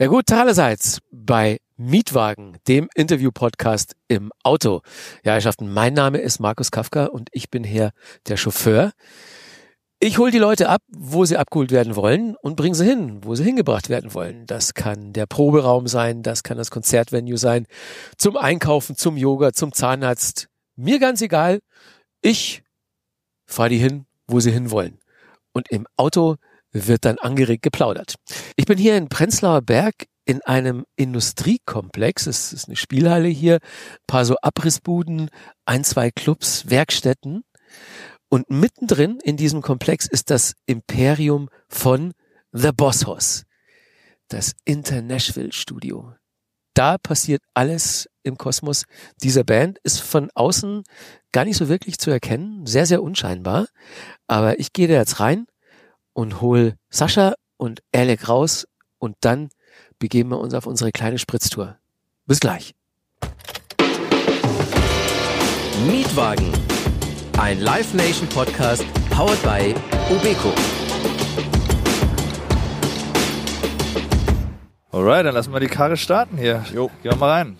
Ja gut, allerseits bei Mietwagen, dem Interview-Podcast im Auto. Ja, Herrschaften, mein Name ist Markus Kafka und ich bin hier der Chauffeur. Ich hole die Leute ab, wo sie abgeholt werden wollen und bringe sie hin, wo sie hingebracht werden wollen. Das kann der Proberaum sein, das kann das Konzertvenue sein, zum Einkaufen, zum Yoga, zum Zahnarzt. Mir ganz egal. Ich fahre die hin, wo sie hin wollen. Und im Auto wird dann angeregt geplaudert. Ich bin hier in Prenzlauer Berg in einem Industriekomplex. Es ist eine Spielhalle hier, ein paar so Abrissbuden, ein, zwei Clubs, Werkstätten. Und mittendrin in diesem Komplex ist das Imperium von The Boss Hoss, das International Studio. Da passiert alles im Kosmos dieser Band, ist von außen gar nicht so wirklich zu erkennen, sehr, sehr unscheinbar. Aber ich gehe da jetzt rein und hol Sascha und Alec raus und dann begeben wir uns auf unsere kleine Spritztour. Bis gleich. Mietwagen, ein Live Nation Podcast powered by Ubeco. Alright, dann lassen wir die Karre starten hier. Jo. Gehen wir mal rein.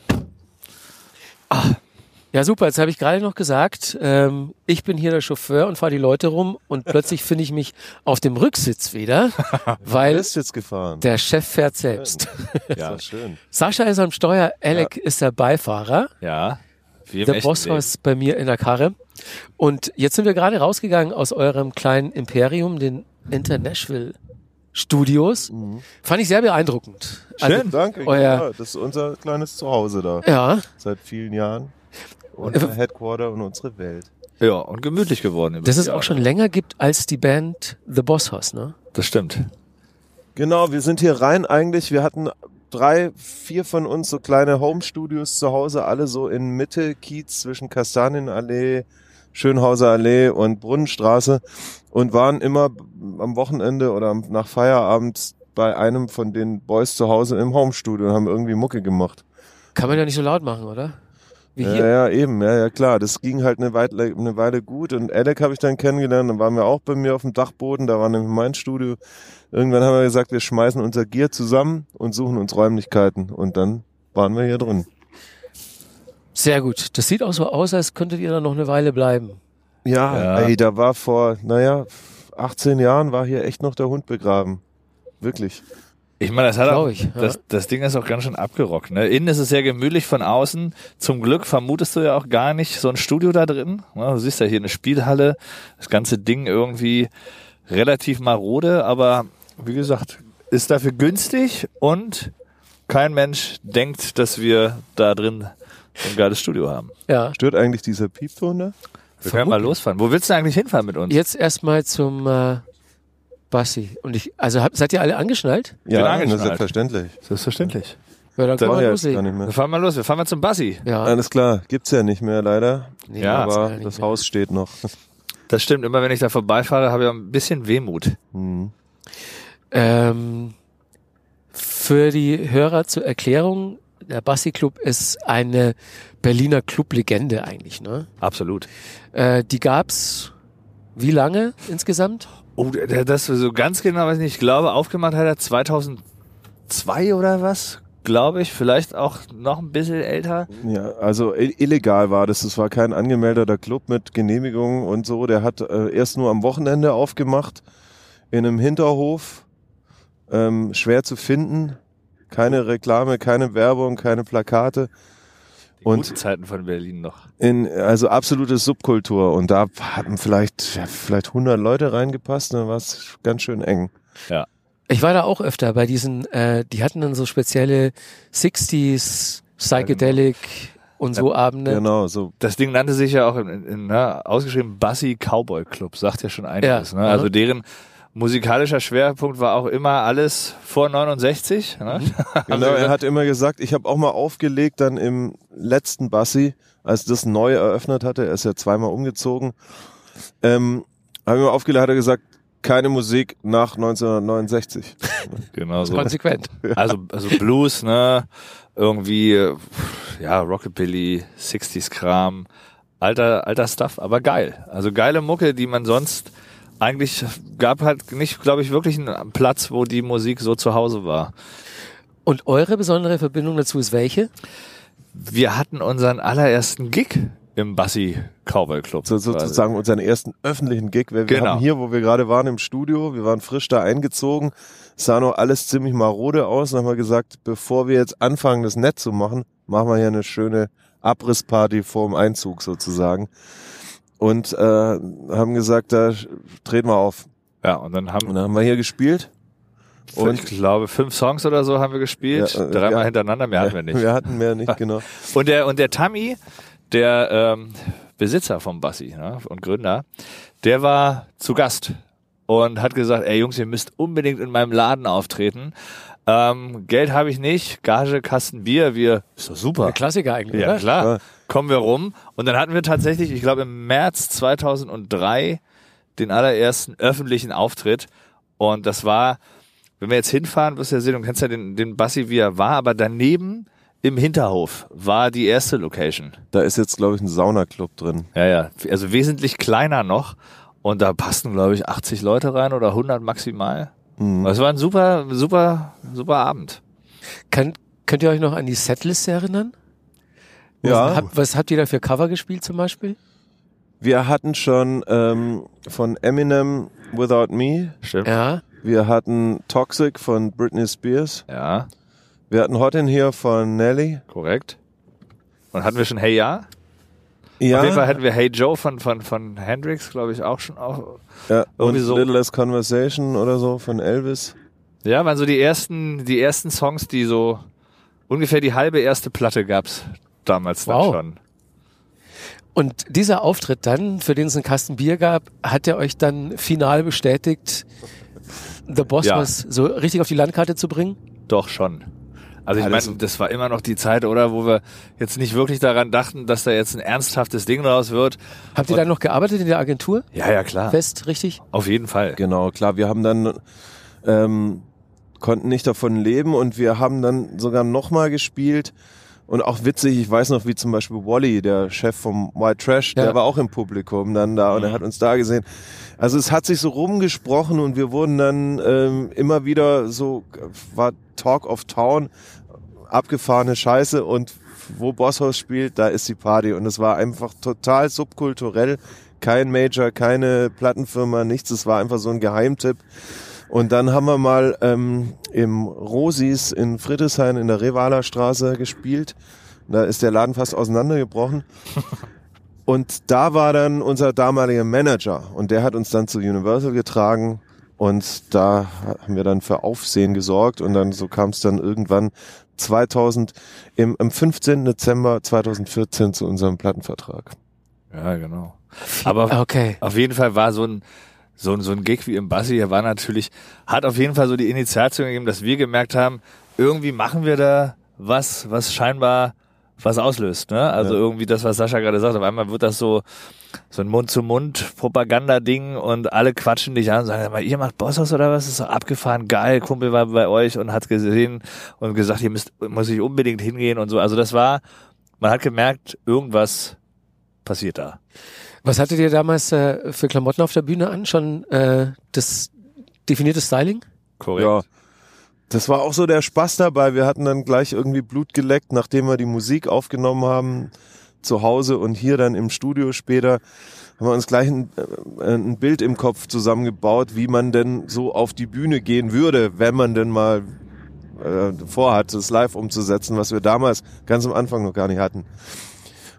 Ja, super. Jetzt habe ich gerade noch gesagt, ähm, ich bin hier der Chauffeur und fahre die Leute rum und plötzlich finde ich mich auf dem Rücksitz wieder, weil bist jetzt gefahren. der Chef fährt selbst. Ja, schön. Sascha ist am Steuer, Alec ist der Beifahrer. Ja. Im Der Boss ist bei mir in der Karre. Und jetzt sind wir gerade rausgegangen aus eurem kleinen Imperium, den International Studios. Fand ich sehr beeindruckend. Also, Schön. Danke. Euer- Ja, das ist unser kleines Zuhause da. ja, Seit vielen Jahren. Unser Headquarter und unsere Welt. Ja, und gemütlich geworden. dass es auch schon länger gibt als die Band The Boss Hoss, ne? Das stimmt. Genau, wir sind hier rein eigentlich. Wir hatten drei, vier von uns so kleine Home-Studios zu Hause, alle so in Mitte, Kiez zwischen Kastanienallee, Schönhauser Allee und Brunnenstraße und waren immer am Wochenende oder am- nach Feierabend bei einem von den Boys zu Hause im Home-Studio und haben irgendwie Mucke gemacht. Kann man ja nicht so laut machen, oder? Wie Ja, hier. ja, eben, ja, ja, klar. Das ging halt eine Weile, eine Weile gut. Und Alec habe ich dann kennengelernt, dann waren wir auch bei mir auf dem Dachboden, da war nämlich mein Studio. Irgendwann haben wir gesagt, wir schmeißen unser Gear zusammen und suchen uns Räumlichkeiten. Und dann waren wir hier drin. Sehr gut. Das sieht auch so aus, als könntet ihr da noch eine Weile bleiben. Ja, Ja. ey, da war vor, naja, 18 Jahren war hier echt noch der Hund begraben. Wirklich. Ich meine, das hat auch, ich, ja. das, das Ding ist auch ganz schön abgerockt. Ne? Innen ist es sehr gemütlich, von außen. Zum Glück vermutest du ja auch gar nicht so ein Studio da drin. Ne? Du siehst ja hier eine Spielhalle, das ganze Ding irgendwie relativ marode, aber wie gesagt, ist dafür günstig und kein Mensch denkt, dass wir da drin so ein geiles Studio haben. Ja. Stört eigentlich dieser Piepton da? Wir können mal losfahren. Wo willst du eigentlich hinfahren mit uns? Jetzt erstmal zum äh, Bassi. Und ich, also habt, seid ihr alle angeschnallt? Ja, angeschnallt. selbstverständlich. Selbstverständlich. Ja, dann man ja jetzt gar loslegen. nicht mehr. Dann fahren wir los. Wir fahren mal zum Bassi. Ja, Alles klar, gibt's ja nicht mehr leider. nee, Ja, aber nicht das mehr. Haus steht noch. Das stimmt. Immer wenn ich da vorbeifahre, habe ich auch ein bisschen Wehmut. Hm. Ähm, für die Hörer zur Erklärung, der Bassi Club ist eine Berliner Clublegende eigentlich, ne? Absolut. Äh, die gab's wie lange insgesamt? Oh, das so ganz genau weiß ich nicht. Ich glaube, aufgemacht hat er 2002 oder was? Glaube ich. Vielleicht auch noch ein bisschen älter. Ja, also illegal war das. Es war kein angemeldeter Club mit Genehmigung und so. Der hat äh, erst nur am Wochenende aufgemacht in einem Hinterhof. Ähm, schwer zu finden. Keine Reklame, keine Werbung, keine Plakate. Die Und- guten Zeiten von Berlin noch. In, also absolute Subkultur. Und da hatten vielleicht, ja, vielleicht 100 Leute reingepasst. Dann war es ganz schön eng. Ich war da auch öfter bei diesen, äh, die hatten dann so spezielle 60s Psychedelic und so Abende. Genau, so. Das Ding nannte sich ja auch in, in, in ne, ausgeschrieben Bassi Cowboy Club. Sagt ja schon einiges. Ja, ne? Also ja. deren musikalischer Schwerpunkt war auch immer alles vor 69. Ne? Genau, er hat immer gesagt, ich habe auch mal aufgelegt dann im letzten Bassi, als das neu eröffnet hatte, er ist ja zweimal umgezogen, ähm, habe ich mal aufgelegt, hat er gesagt, keine Musik nach 1969. genau so. Konsequent. Also, also Blues, ne? Irgendwie, ja, Rockabilly, 60s Kram, alter, alter Stuff, aber geil. Also geile Mucke, die man sonst eigentlich gab halt nicht, glaube ich, wirklich einen Platz, wo die Musik so zu Hause war. Und eure besondere Verbindung dazu ist welche? Wir hatten unseren allerersten Gig im Bassi Cowboy Club. So, sozusagen unseren ersten öffentlichen Gig. Wir, wir Genau. haben hier, wo wir gerade waren im Studio, wir waren frisch da eingezogen, sah noch alles ziemlich marode aus und haben wir gesagt, bevor wir jetzt anfangen, das nett zu machen, machen wir hier eine schöne Abrissparty vorm Einzug sozusagen. Und äh, haben gesagt, da treten wir auf. Ja, und dann haben Und dann haben wir hier gespielt. und ich glaube fünf Songs oder so haben wir gespielt, Ja, äh, dreimal ja. hintereinander, mehr hatten wir nicht. Wir hatten mehr nicht, genau. Und der und der Tammy, der ähm, Besitzer vom Bassi ne, und Gründer, der war zu Gast und hat gesagt, ey Jungs, ihr müsst unbedingt in meinem Laden auftreten. Ähm, Geld habe ich nicht, Gage, Kasten Bier, wir ist doch super. Der Klassiker eigentlich, Ja, oder? klar. Ja. Kommen wir rum. Und dann hatten wir tatsächlich, ich glaube im März 2003, den allerersten öffentlichen Auftritt. Und das war, wenn wir jetzt hinfahren, wirst du ja sehen, du kennst ja den, den Bassi, wie er war, aber daneben im Hinterhof war die erste Location. Da ist jetzt, glaube ich, ein Saunaclub drin. Ja, ja. Also wesentlich kleiner noch. Und da passten, glaube ich, 80 Leute rein oder 100 maximal. Mhm. Das war ein super, super, super Abend. Kann, könnt ihr euch noch an die Setlist erinnern? Ja. Hab, was habt ihr da für Cover gespielt zum Beispiel? Wir hatten schon ähm, von Eminem Without Me, Stimmt. Ja. wir hatten Toxic von Britney Spears, ja wir hatten Hot in Here von Nelly. korrekt. Und hatten wir schon Hey Ja? Ja, Auf jeden Fall hatten wir Hey Joe von, von, von Hendrix, glaube ich, auch schon. Auch. ja und irgendwie so- Little Less Conversation oder so von Elvis. Ja, waren so die ersten, die ersten Songs, die so ungefähr die halbe erste Platte gab's damals dann Wow. schon. Und dieser Auftritt dann, für den es einen Kasten Bier gab, hat er euch dann final bestätigt, The Boss Ja. was so richtig auf die Landkarte zu bringen? Doch schon. Also ich Ja, das- meine, das war immer noch die Zeit, oder, wo wir jetzt nicht wirklich daran dachten, dass da jetzt ein ernsthaftes Ding draus wird. Habt ihr dann noch gearbeitet in der Agentur? Ja, ja, klar. Fest, richtig? Auf jeden Fall. Genau, klar, wir haben dann ähm, konnten nicht davon leben und wir haben dann sogar nochmal gespielt. Und auch witzig, ich weiß noch, wie zum Beispiel Wally, der Chef vom White Trash, Ja. der war auch im Publikum dann da und er hat uns da gesehen. Also es hat sich so rumgesprochen und wir wurden dann ähm, immer wieder so, war Talk of Town, abgefahrene Scheiße und wo Bosshaus spielt, da ist die Party. Und es war einfach total subkulturell. Kein Major, keine Plattenfirma, nichts. Es war einfach so ein Geheimtipp. Und dann haben wir mal ähm, im Rosis in Friedrichshain in der Revaler Straße gespielt. Da ist der Laden fast auseinandergebrochen. Und da war dann unser damaliger Manager und der hat uns dann zu Universal getragen und da haben wir dann für Aufsehen gesorgt und dann so kam es dann irgendwann 2000 im, am 15. Dezember 2014 zu unserem Plattenvertrag. Ja, genau. Aber Okay. auf jeden Fall war so ein, so ein, so ein Gig wie im Bassi, der war natürlich, hat auf jeden Fall so die Initiation gegeben, dass wir gemerkt haben, irgendwie machen wir da was, was scheinbar was auslöst, ne? Also Ja. irgendwie das, was Sascha gerade sagt, auf einmal wird das so, so ein Mund-zu-Mund-Propaganda-Ding und alle quatschen dich an und sagen, mal, ihr macht Bosshaus oder was? Das ist doch abgefahren, geil, Kumpel war bei euch und hat gesehen und gesagt, ihr müsst, muss ich unbedingt hingehen und so. Also das war, man hat gemerkt, irgendwas passiert da. Was hattet ihr damals äh, für Klamotten auf der Bühne an? Schon äh, das definierte Styling? Korrekt. Ja. Das war auch so der Spaß dabei. Wir hatten dann gleich irgendwie Blut geleckt, nachdem wir die Musik aufgenommen haben zu Hause und hier dann im Studio später haben wir uns gleich ein, äh, ein Bild im Kopf zusammengebaut, wie man denn so auf die Bühne gehen würde, wenn man denn mal äh, vorhat, das live umzusetzen, was wir damals ganz am Anfang noch gar nicht hatten.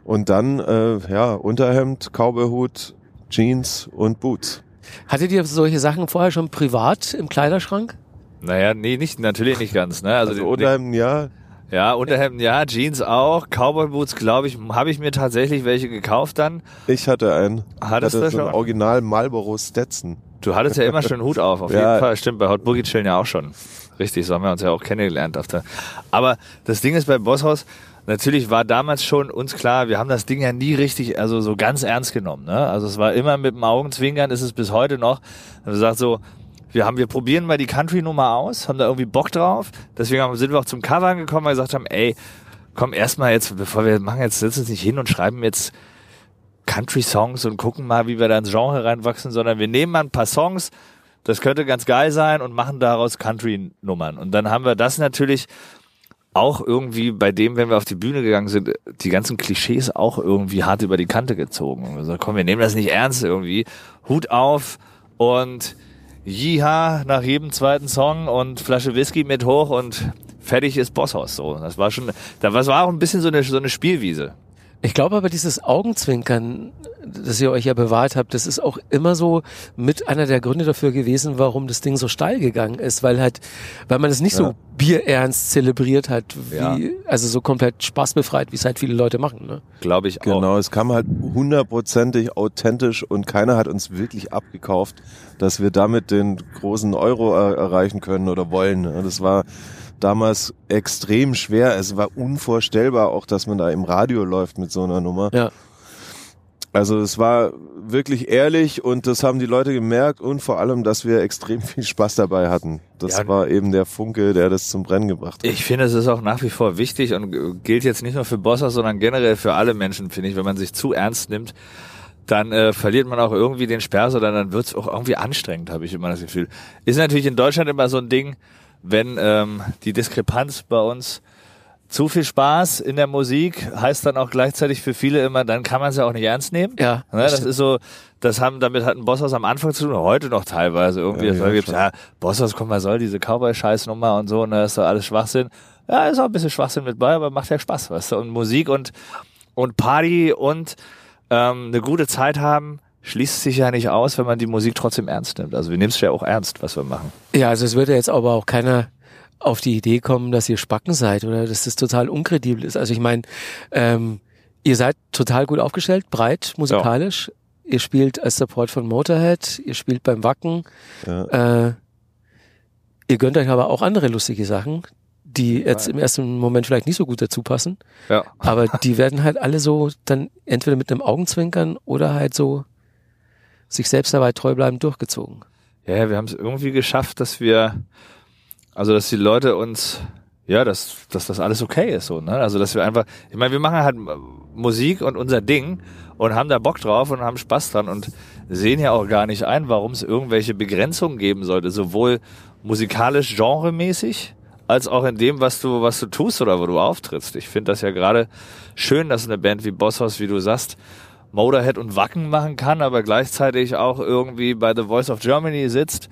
Und dann, äh, ja, Unterhemd, Cowboyhut, Jeans und Boots. Hattet ihr solche Sachen vorher schon privat im Kleiderschrank? Naja, nee, nicht, natürlich nicht ganz, ne? Also, Also die- Unterhemden, ja, ja, Unterhemden, ja, Jeans auch, Cowboy Boots, glaube ich, habe ich mir tatsächlich welche gekauft dann. Ich hatte einen. Hattest hatte du schon? Original Marlboro Stetson. Du hattest ja immer schon einen Hut auf, auf Ja. jeden Fall. Stimmt, bei Hot Boogie chillen ja auch schon. Richtig, so haben wir uns ja auch kennengelernt. Auf der Aber das Ding ist bei Bosshaus, natürlich war damals schon uns klar, wir haben das Ding ja nie richtig, also so ganz ernst genommen. Ne? Also es war immer mit dem Augenzwinkern, ist es bis heute noch. Also sagt so, wir haben, wir probieren mal die Country-Nummer aus, haben da irgendwie Bock drauf. Deswegen sind wir auch zum Cover gekommen, weil wir gesagt haben, ey, komm erstmal jetzt, bevor wir machen jetzt, setzen uns nicht hin und schreiben jetzt Country-Songs und gucken mal, wie wir da ins Genre reinwachsen, sondern wir nehmen mal ein paar Songs, das könnte ganz geil sein und machen daraus Country-Nummern. Und dann haben wir das natürlich auch irgendwie bei dem, wenn wir auf die Bühne gegangen sind, die ganzen Klischees auch irgendwie hart über die Kante gezogen. Und komm, wir nehmen das nicht ernst irgendwie. Hut auf und Jiha nach jedem zweiten Song und Flasche Whisky mit hoch und fertig ist Bosshaus so. Das war schon, das war auch ein bisschen so eine, so eine Spielwiese. Ich glaube aber dieses Augenzwinkern, das ihr euch ja bewahrt habt, das ist auch immer so mit einer der Gründe dafür gewesen, warum das Ding so steil gegangen ist, weil halt, weil man es nicht Ja. so bierernst zelebriert hat, wie, Ja. also so komplett spaßbefreit, wie es halt viele Leute machen, ne? Glaube ich auch. Genau, es kam halt hundertprozentig authentisch und keiner hat uns wirklich abgekauft, dass wir damit den großen Euro er erreichen können oder wollen. Das war damals extrem schwer. Es war unvorstellbar auch, dass man da im Radio läuft mit so einer Nummer. Ja. Also es war wirklich ehrlich und das haben die Leute gemerkt und vor allem, dass wir extrem viel Spaß dabei hatten. Das Ja. war eben der Funke, der das zum Brennen gebracht hat. Ich finde, es ist auch nach wie vor wichtig und gilt jetzt nicht nur für Bossers, sondern generell für alle Menschen, finde ich. Wenn man sich zu ernst nimmt, dann äh, verliert man auch irgendwie den Spaß oder dann wird es auch irgendwie anstrengend, habe ich immer das Gefühl. Ist natürlich in Deutschland immer so ein Ding, wenn ähm, die Diskrepanz bei uns zu viel Spaß in der Musik heißt dann auch gleichzeitig für viele immer, dann kann man es ja auch nicht ernst nehmen. Ja, Ne, das ist so, das haben, damit hat ein Bosshaus am Anfang zu tun, heute noch teilweise irgendwie. Ja, das ja, gibt's, ja, Bosshaus, komm mal, soll diese Cowboy-Scheißnummer und so, und da ist doch alles Schwachsinn. Ja, ist auch ein bisschen Schwachsinn mit bei, aber macht ja Spaß, weißt du. Und Musik und, und Party und ähm, eine gute Zeit haben, schließt sich ja nicht aus, wenn man die Musik trotzdem ernst nimmt. Also wir nehmen es ja auch ernst, was wir machen. Ja, also es würde jetzt aber auch keiner auf die Idee kommen, dass ihr Spacken seid oder dass das total unkredibel ist. Also ich meine, ähm, ihr seid total gut aufgestellt, breit musikalisch. Ihr spielt als Support von Motorhead, ihr spielt beim Wacken. Ja. Äh, ihr gönnt euch aber auch andere lustige Sachen, die jetzt im ersten Moment vielleicht nicht so gut dazu passen. Ja. Aber die werden halt alle so dann entweder mit einem Augenzwinkern oder halt so sich selbst dabei treu bleiben durchgezogen. Ja, wir haben es irgendwie geschafft, dass wir, also dass die Leute uns, ja, dass, dass das alles okay ist so, ne? Also dass wir einfach, ich meine, wir machen halt Musik und unser Ding und haben da Bock drauf und haben Spaß dran und sehen ja auch gar nicht ein, warum es irgendwelche Begrenzungen geben sollte, sowohl musikalisch genremäßig als auch in dem, was du, was du tust oder wo du auftrittst. Ich finde das ja gerade schön, dass eine Band wie Bosshaus, wie du sagst, Motorhead und Wacken machen kann, aber gleichzeitig auch irgendwie bei The Voice of Germany sitzt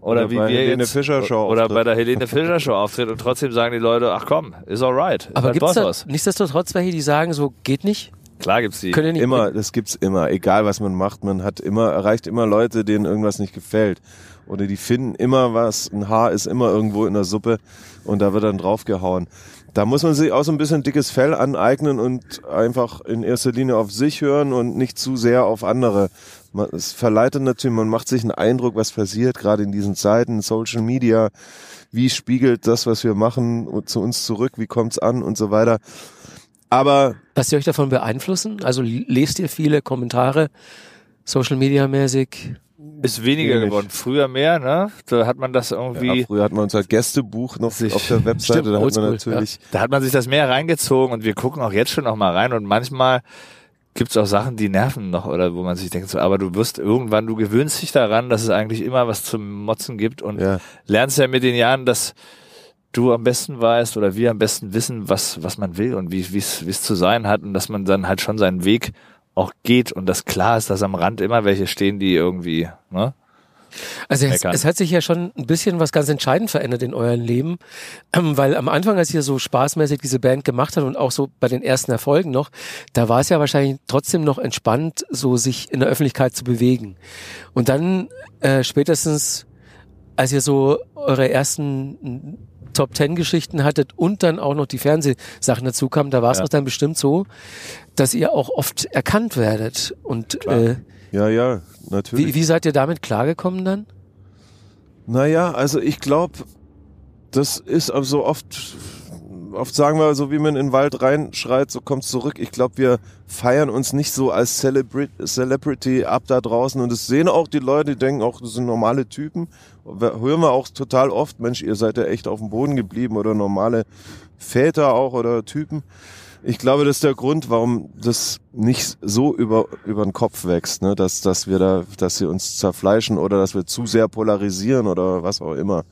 oder, Oder wie bei wir Helene jetzt, Fischer Show oder auftritt. bei der Helene Fischer Show auftritt und trotzdem sagen die Leute, ach komm, ist alright. ist Aber halt gibt's da nichtsdestotrotz welche, die sagen, so geht nicht? Klar gibt's die. Könnt ihr nicht Immer, das gibt's immer. Egal was man macht, man hat immer, erreicht immer Leute, denen irgendwas nicht gefällt. Oder die finden immer was, ein Haar ist immer irgendwo in der Suppe und da wird dann draufgehauen. Da muss man sich auch so ein bisschen dickes Fell aneignen und einfach in erster Linie auf sich hören und nicht zu sehr auf andere. Man, es verleitet natürlich, man macht sich einen Eindruck, was passiert, gerade in diesen Zeiten, Social Media, wie spiegelt das, was wir machen, zu uns zurück, wie kommt's an und so weiter. Aber Lasst ihr euch davon beeinflussen? Also lest ihr viele Kommentare, Social Media mäßig? Ist weniger Wenig. geworden. Früher mehr, ne? Da hat man das irgendwie, Ja, früher hat man unser Gästebuch noch Sich- auf der Webseite, Stimmt, da hat man natürlich, da hat man sich das mehr reingezogen und wir gucken auch jetzt schon noch mal rein und manchmal gibt's auch Sachen, die nerven noch oder wo man sich denkt, so, aber du wirst irgendwann, du gewöhnst dich daran, dass es eigentlich immer was zum Motzen gibt und ja, lernst ja mit den Jahren, dass du am besten weißt oder wir am besten wissen, was, was man will und wie wie es wie es zu sein hat und dass man dann halt schon seinen Weg auch geht und das klar ist, dass am Rand immer welche stehen, die irgendwie, ne? Also es, es hat sich ja schon ein bisschen was ganz entscheidend verändert in euren Leben, ähm, weil am Anfang, als ihr so spaßmäßig diese Band gemacht habt und auch so bei den ersten Erfolgen noch, da war es ja wahrscheinlich trotzdem noch entspannt, so sich in der Öffentlichkeit zu bewegen. Und dann äh, spätestens, als ihr so eure ersten Top Ten Geschichten hattet und dann auch noch die Fernsehsachen dazu kamen, da war es Ja. doch dann bestimmt so, dass ihr auch oft erkannt werdet. Und äh, ja, ja, natürlich. wie, wie seid ihr damit klargekommen dann? Naja, also ich glaube, das ist aber so oft, oft sagen wir so, wie man in den Wald reinschreit, so kommt's zurück. Ich glaube, wir feiern uns nicht so als Celebri Celebrity ab da draußen und das sehen auch die Leute, die denken auch, das sind normale Typen. Hören wir auch total oft, Mensch, ihr seid ja echt auf dem Boden geblieben oder normale Väter auch oder Typen. Ich glaube, das ist der Grund, warum das nicht so über, über den Kopf wächst, ne? dass, dass wir da, dass sie uns zerfleischen oder dass wir zu sehr polarisieren oder was auch immer.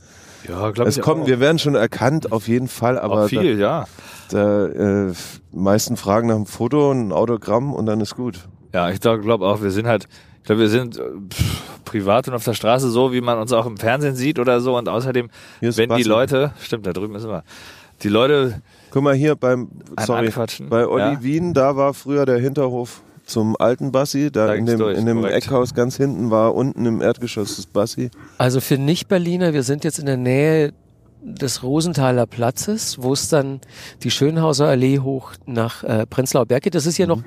Ja, glaube Es kommt, wir werden schon erkannt, auf jeden Fall, aber auch viel, ja. da, da äh, meisten fragen nach einem Foto, ein Autogramm und dann ist gut. Ja, ich glaube auch, wir sind halt, ich glaube, wir sind äh, pff, privat und auf der Straße so, wie man uns auch im Fernsehen sieht oder so. Und außerdem, wenn Basti. die Leute, stimmt, da drüben ist immer, die Leute Guck mal hier beim, sorry, Anquatschen, bei Olli ja. Wien, da war früher der Hinterhof zum alten Bassi, da, Da in dem, durch, in dem. Eckhaus ganz hinten war unten im Erdgeschoss das Bassi. Also für Nicht-Berliner, wir sind jetzt in der Nähe des Rosenthaler Platzes, wo es dann die Schönhauser Allee hoch nach äh, Prenzlauer Berg geht. Das ist hier Mhm. noch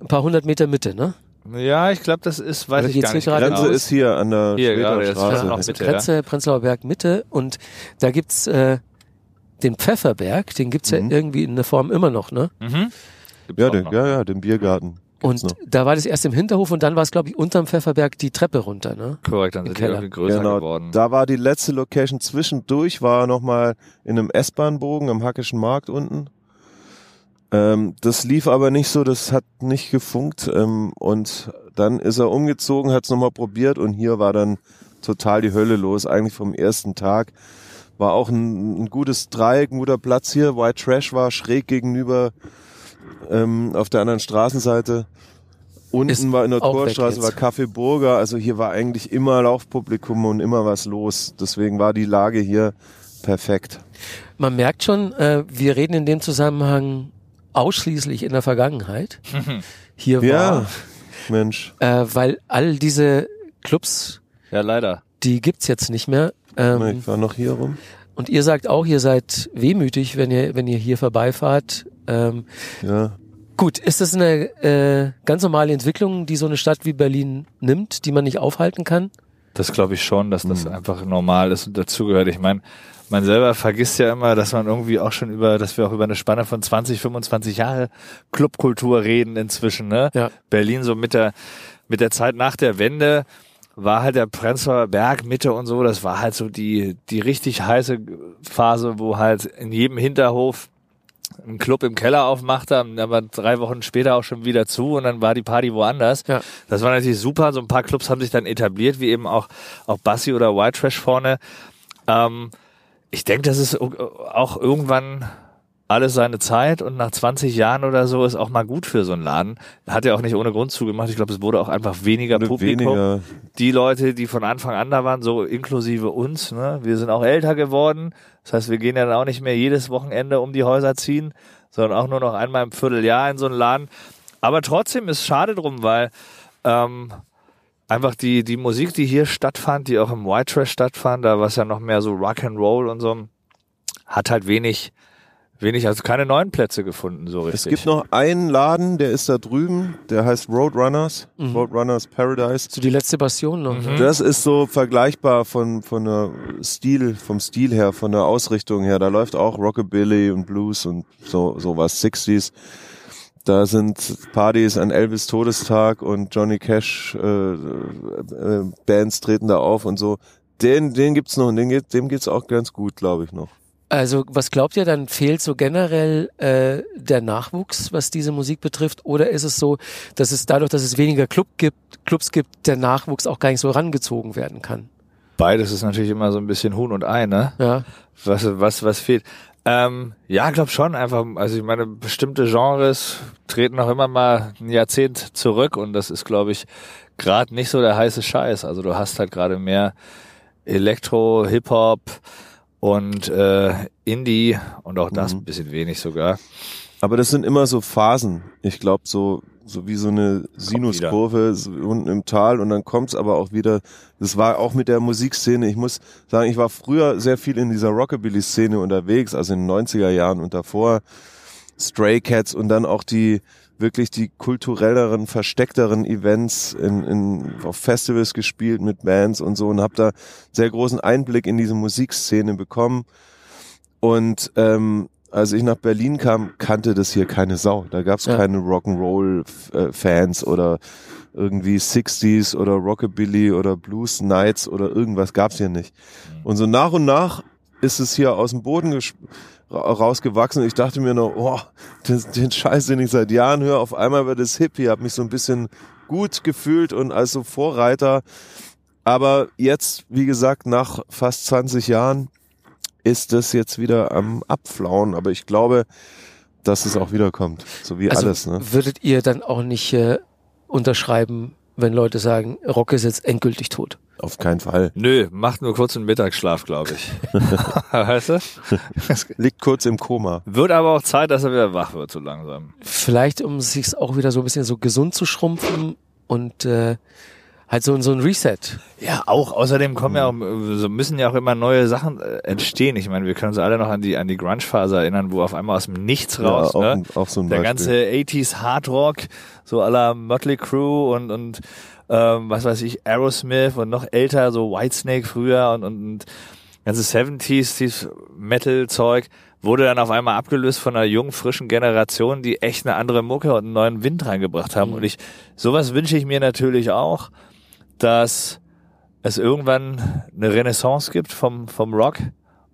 ein paar hundert Meter Mitte, ne? Ja, ich glaube, das ist, weiß Oder ich gar nicht. gerade genau. Grenze ist hier an der Hier gerade, Straße. noch also Mitte, Grenze Prenzlauer Berg Mitte und da gibt's äh, den Pfefferberg, den gibt's Mhm. ja irgendwie in der Form immer noch, ne? Mhm. Ja, den, noch. ja, ja, den Biergarten. Und da war das erst im Hinterhof und dann war es, glaube ich, unterm Pfefferberg die Treppe runter, ne? Korrekt, dann Im sind die Keller. irgendwie größer genau, geworden. da war die letzte Location zwischendurch, war nochmal in einem S-Bahn-Bogen am Hackischen Markt unten. Ähm, das lief aber nicht so, das hat nicht gefunkt. Ähm, und dann ist er umgezogen, hat es nochmal probiert und hier war dann total die Hölle los, eigentlich vom ersten Tag. War auch ein, ein gutes Dreieck, ein guter Platz hier. White Trash war schräg gegenüber ähm, auf der anderen Straßenseite. Unten Ist war in der Torstraße war Café Burger, also hier war eigentlich immer Laufpublikum und immer was los. Deswegen war die Lage hier perfekt. Man merkt schon, äh, wir reden in dem Zusammenhang ausschließlich in der Vergangenheit. Hier war, Ja, Mensch. äh, weil all diese Clubs, Ja, leider. die gibt's jetzt nicht mehr. Ähm, Ich war noch hier rum. und ihr sagt auch, ihr seid wehmütig, wenn ihr, wenn ihr hier vorbeifahrt. Ähm, Ja. gut, ist das eine äh, ganz normale Entwicklung, die so eine Stadt wie Berlin nimmt, die man nicht aufhalten kann? Das glaube ich schon, dass Mhm. das einfach normal ist und dazugehört. Ich meine, man selber vergisst ja immer, dass man irgendwie auch schon über, dass wir auch über eine Spanne von 20, 25 Jahre Clubkultur reden inzwischen. Ne? Ja. Berlin so mit der mit der Zeit nach der Wende war halt der Prenzlauer Berg Mitte und so. Das war halt so die die richtig heiße Phase, wo halt in jedem Hinterhof ein Club im Keller aufmachte, aber drei Wochen später auch schon wieder zu und dann war die Party woanders. Ja. Das war natürlich super. So ein paar Clubs haben sich dann etabliert, wie eben auch, auch Bassi oder White Trash vorne. Ähm, ich denke, das ist auch irgendwann alles seine Zeit und nach 20 Jahren oder so ist auch mal gut für so einen Laden. Hat ja auch nicht ohne Grund zugemacht. Ich glaube, es wurde auch einfach weniger Oder Publikum. weniger. Die Leute, die von Anfang an da waren, so inklusive uns, ne? wir sind auch älter geworden. Das heißt, wir gehen ja dann auch nicht mehr jedes Wochenende um die Häuser ziehen, sondern auch nur noch einmal im Vierteljahr in so einen Laden. Aber trotzdem ist schade drum, weil ähm, einfach die, die Musik, die hier stattfand, die auch im White Trash stattfand, da war es ja noch mehr so Rock and Roll und so, hat halt wenig, wenig, also keine neuen Plätze gefunden, so richtig. Es gibt noch einen Laden, der ist da drüben, der heißt Roadrunners. Mhm. Roadrunners Paradise. So die letzte Bastion noch. Mhm. Ne? Das ist so vergleichbar von, von der Stil, vom Stil her, von der Ausrichtung her. Da läuft auch Rockabilly und Blues und so, sowas, 60s. Da sind Partys an Elvis Todestag und Johnny Cash äh, äh, Bands treten da auf und so. Den, den gibt's noch und den, geht- dem geht's auch ganz gut, glaube ich noch. Also was glaubt ihr, dann fehlt so generell äh, der Nachwuchs, was diese Musik betrifft? Oder ist es so, dass es dadurch, dass es weniger Club gibt, Clubs gibt, der Nachwuchs auch gar nicht so rangezogen werden kann? Beides ist natürlich immer so ein bisschen Huhn und Ei, ne? Ja. Was, was, was fehlt? Ähm, ja, glaub schon einfach. Also ich meine, bestimmte Genres treten noch immer mal ein Jahrzehnt zurück und das ist, glaube ich, gerade nicht so der heiße Scheiß. Also du hast halt gerade mehr Elektro, Hip Hop und äh, Indie und auch das Mhm. ein bisschen wenig sogar. Aber das sind immer so Phasen. Ich glaube, so, so wie so eine Sinuskurve so unten im Tal und dann kommt's aber auch wieder. Das war auch mit der Musikszene. Ich muss sagen, ich war früher sehr viel in dieser Rockabilly-Szene unterwegs, also in den 90er Jahren und davor Stray Cats und dann auch die wirklich die kulturelleren, versteckteren Events in, in, auf Festivals gespielt mit Bands und so und habe da sehr großen Einblick in diese Musikszene bekommen. Und ähm, als ich nach Berlin kam, kannte das hier keine Sau. Da gab's Ja. keine Rock'n'Roll-Fans oder irgendwie 60s oder Rockabilly oder Blues Nights oder irgendwas gab's hier nicht. Und so nach und nach ist es hier aus dem Boden rausgewachsen. Ich dachte mir noch, oh, den, den Scheiß, den ich seit Jahren höre, auf einmal wird es Hippie. Hab mich so ein bisschen gut gefühlt und als so Vorreiter. Aber jetzt, wie gesagt, nach fast 20 Jahren ist das jetzt wieder am Abflauen. Aber ich glaube, dass es auch wiederkommt. So wie Also alles, ne? würdet ihr dann auch nicht äh, unterschreiben, wenn Leute sagen, Rock ist jetzt endgültig tot? Auf keinen Fall. Nö, macht nur kurz einen Mittagsschlaf, glaube ich. weißt du? Liegt kurz im Koma. Wird aber auch Zeit, dass er wieder wach wird, so langsam. Vielleicht, um sich auch wieder so ein bisschen so gesund zu schrumpfen und äh, halt so, so ein Reset. Ja, auch. Außerdem kommen ja auch, so müssen ja auch immer neue Sachen äh, entstehen. Ich meine, wir können uns alle noch an die, an die Grunge-Phase erinnern, wo auf einmal aus dem Nichts raus, ja, auch, ne? auch so ein der Beispiel. ganze 80s Hard Rock, so à la Motley Crue und, und ähm, was weiß ich, Aerosmith und noch älter, so Whitesnake früher und, und, und ganze 70s, dieses Metal-Zeug, wurde dann auf einmal abgelöst von einer jungen, frischen Generation, die echt eine andere Mucke und einen neuen Wind reingebracht haben. Und ich, sowas wünsche ich mir natürlich auch, dass es irgendwann eine Renaissance gibt vom, vom Rock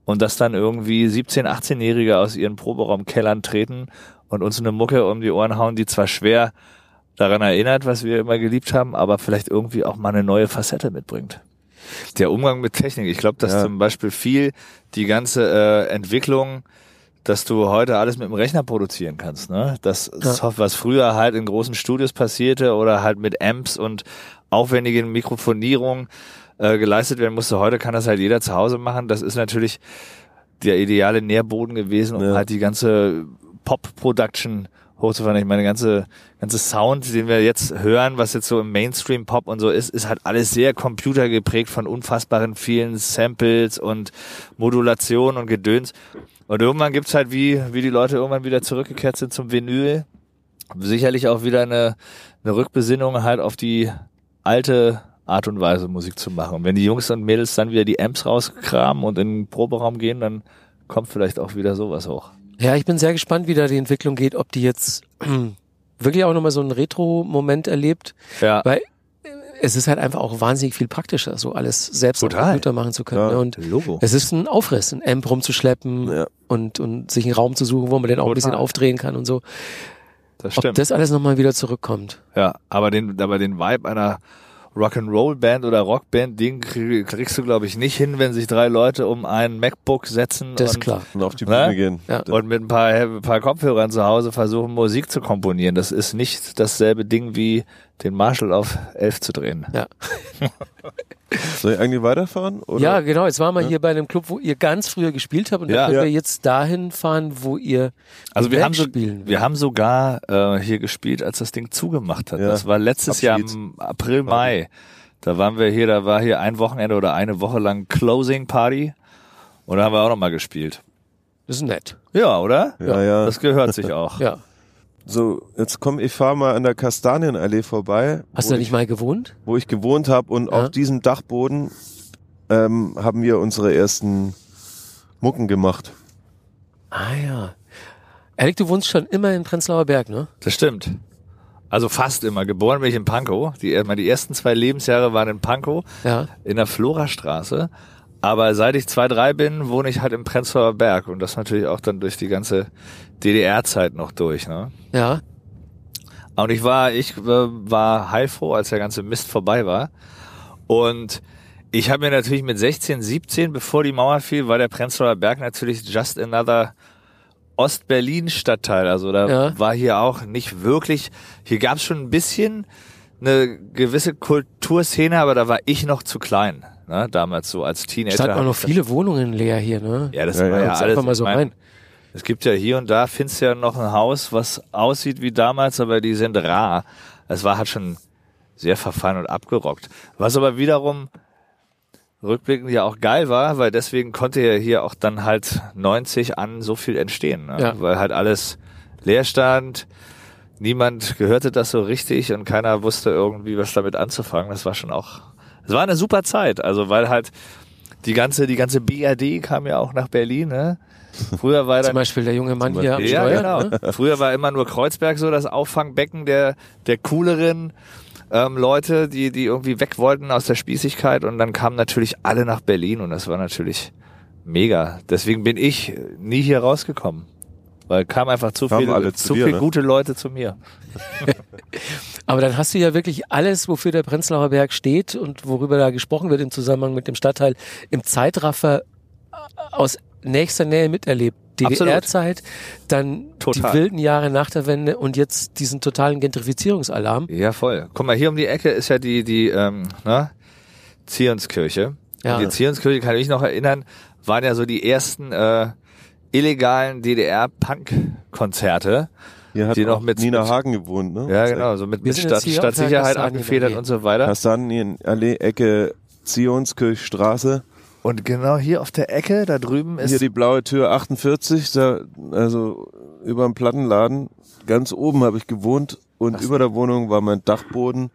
und dass dann irgendwie 17-, 18-Jährige aus ihren Proberaumkellern treten und uns eine Mucke um die Ohren hauen, die zwar schwer daran erinnert, was wir immer geliebt haben, aber vielleicht irgendwie auch mal eine neue Facette mitbringt. Der Umgang mit Technik. Ich glaube, dass Ja. zum Beispiel viel die ganze äh, Entwicklung, dass du heute alles mit dem Rechner produzieren kannst. Ne? Das, Ja. was früher halt in großen Studios passierte oder halt mit Amps und aufwendigen Mikrofonierung äh, geleistet werden musste. Heute kann das halt jeder zu Hause machen. Das ist natürlich der ideale Nährboden gewesen, um Ja. halt die ganze Pop-Production hochzufahren. Ich meine, ganze, ganze Sound, den wir jetzt hören, was jetzt so im Mainstream-Pop und so ist, ist halt alles sehr computergeprägt von unfassbaren vielen Samples und Modulation und Gedöns. Und irgendwann gibt's halt, wie, wie die Leute irgendwann wieder zurückgekehrt sind zum Vinyl, sicherlich auch wieder eine, eine Rückbesinnung halt auf die alte Art und Weise Musik zu machen. Und wenn die Jungs und Mädels dann wieder die Amps rauskramen und in den Proberaum gehen, dann kommt vielleicht auch wieder sowas hoch. Ja, ich bin sehr gespannt, wie da die Entwicklung geht, ob die jetzt wirklich auch nochmal so einen Retro-Moment erlebt, Ja, weil äh, es ist halt einfach auch wahnsinnig viel praktischer, so alles selbst am Total. Computer machen zu können. Ja. ne? Und Logo. es ist ein Aufriss, ein Amp rumzuschleppen Ja. und, und sich einen Raum zu suchen, wo man den auch ein bisschen Total. aufdrehen kann und so. Das Ob stimmt. das alles nochmal wieder zurückkommt. ja, aber den, aber den Vibe einer Rock'n'Roll-Band oder Rockband, den krieg, kriegst du, glaube ich, nicht hin, wenn sich drei Leute um ein MacBook setzen Das ist und, klar. Und auf die Ne? Bühne gehen. Ja. und mit ein paar, ein paar Kopfhörern zu Hause versuchen, Musik zu komponieren. Das ist nicht dasselbe Ding wie den Marshall auf 11 zu drehen. Ja. Soll ich eigentlich weiterfahren? Oder? Ja, genau. Jetzt waren wir hier bei einem Club, wo ihr ganz früher gespielt habt und Ja. dann können Ja. wir jetzt dahin fahren, wo ihr Also wir haben, so, spielen. wir haben sogar äh, hier gespielt, als das Ding zugemacht hat. Ja. Das war letztes Jahr Abschieds- im April, Mai. Da waren wir hier, da war hier ein Wochenende oder eine Woche lang Closing Party und da haben wir auch nochmal gespielt. Das ist nett. Ja, oder? Ja, ja. Das gehört sich auch. Ja. So, jetzt komm, ich fahr mal an der Kastanienallee vorbei, Hast du da ich, nicht mal gewohnt? wo ich gewohnt habe und Ja. auf diesem Dachboden ähm, haben wir unsere ersten Mucken gemacht. Ah ja. Erik, du wohnst schon immer in Prenzlauer Berg, ne? Das stimmt. Also fast immer. Geboren bin ich in Pankow. Die, meine, die ersten zwei Lebensjahre waren in Pankow, Ja. in der Florastraße. Aber seit ich zwei, drei bin, wohne ich halt im Prenzlauer Berg. Und das natürlich auch dann durch die ganze DDR-Zeit noch durch. Ne? Ja. Und ich war, ich äh, war heilfroh, als der ganze Mist vorbei war. Und ich habe mir natürlich mit 16, 17, bevor die Mauer fiel, war der Prenzlauer Berg natürlich just another Ostberlin-Stadtteil. Also da Ja. war hier auch nicht wirklich, hier gab es schon ein bisschen eine gewisse Kulturszene, aber da war ich noch zu klein. Ne? Damals so als Teenager. Standen auch noch viele Wohnungen leer hier, ne? Ja, das Ja, war ja, alles. einfach mal so rein. es gibt ja hier und da, findest du ja noch ein Haus, was aussieht wie damals, aber die sind rar. Es war halt schon sehr verfallen und abgerockt. Was aber wiederum rückblickend ja auch geil war, weil deswegen konnte ja hier auch dann halt 90 an so viel entstehen. Ne? Ja. Weil halt alles leer stand, niemand gehörte das so richtig und keiner wusste irgendwie, was damit anzufangen. Das war schon auch, es war eine super Zeit. Also weil halt die ganze, die ganze BRD kam ja auch nach Berlin, ne? Früher war Zum dann Beispiel der junge Mann hier am ja, Steuer. genau. Ne? Früher war immer nur Kreuzberg so das Auffangbecken der, der cooleren ähm, Leute, die, die irgendwie weg wollten aus der Spießigkeit und dann kamen natürlich alle nach Berlin und das war natürlich mega. Deswegen bin ich nie hier rausgekommen. Weil kam einfach zu Kamen viel, alle zu zu dir, viel ne? gute Leute zu mir. Aber dann hast du ja wirklich alles, wofür der Prenzlauer Berg steht und worüber da gesprochen wird im Zusammenhang mit dem Stadtteil, im Zeitraffer aus nächster Nähe miterlebt. DDR-Zeit, dann Total. die wilden Jahre nach der Wende und jetzt diesen totalen Gentrifizierungsalarm. Ja, voll. Guck mal, hier um die Ecke ist ja die, die, ähm, ne? Zionskirche. Ja. Und die Zionskirche kann ich noch erinnern, waren ja so die ersten äh, illegalen DDR-Punk-Konzerte. Hier hat Die noch mit- Nina Hagen gewohnt, ne? Ja, genau, so mit, mit Stadt, Stadtsicherheit abgefedert und so weiter. Kastanienallee, Ecke Zionskirchstraße. Und genau hier auf der Ecke, da drüben ist Hier die blaue Tür 48, da, also über dem Plattenladen. Ganz oben habe ich gewohnt und über der Wohnung war mein Dachboden.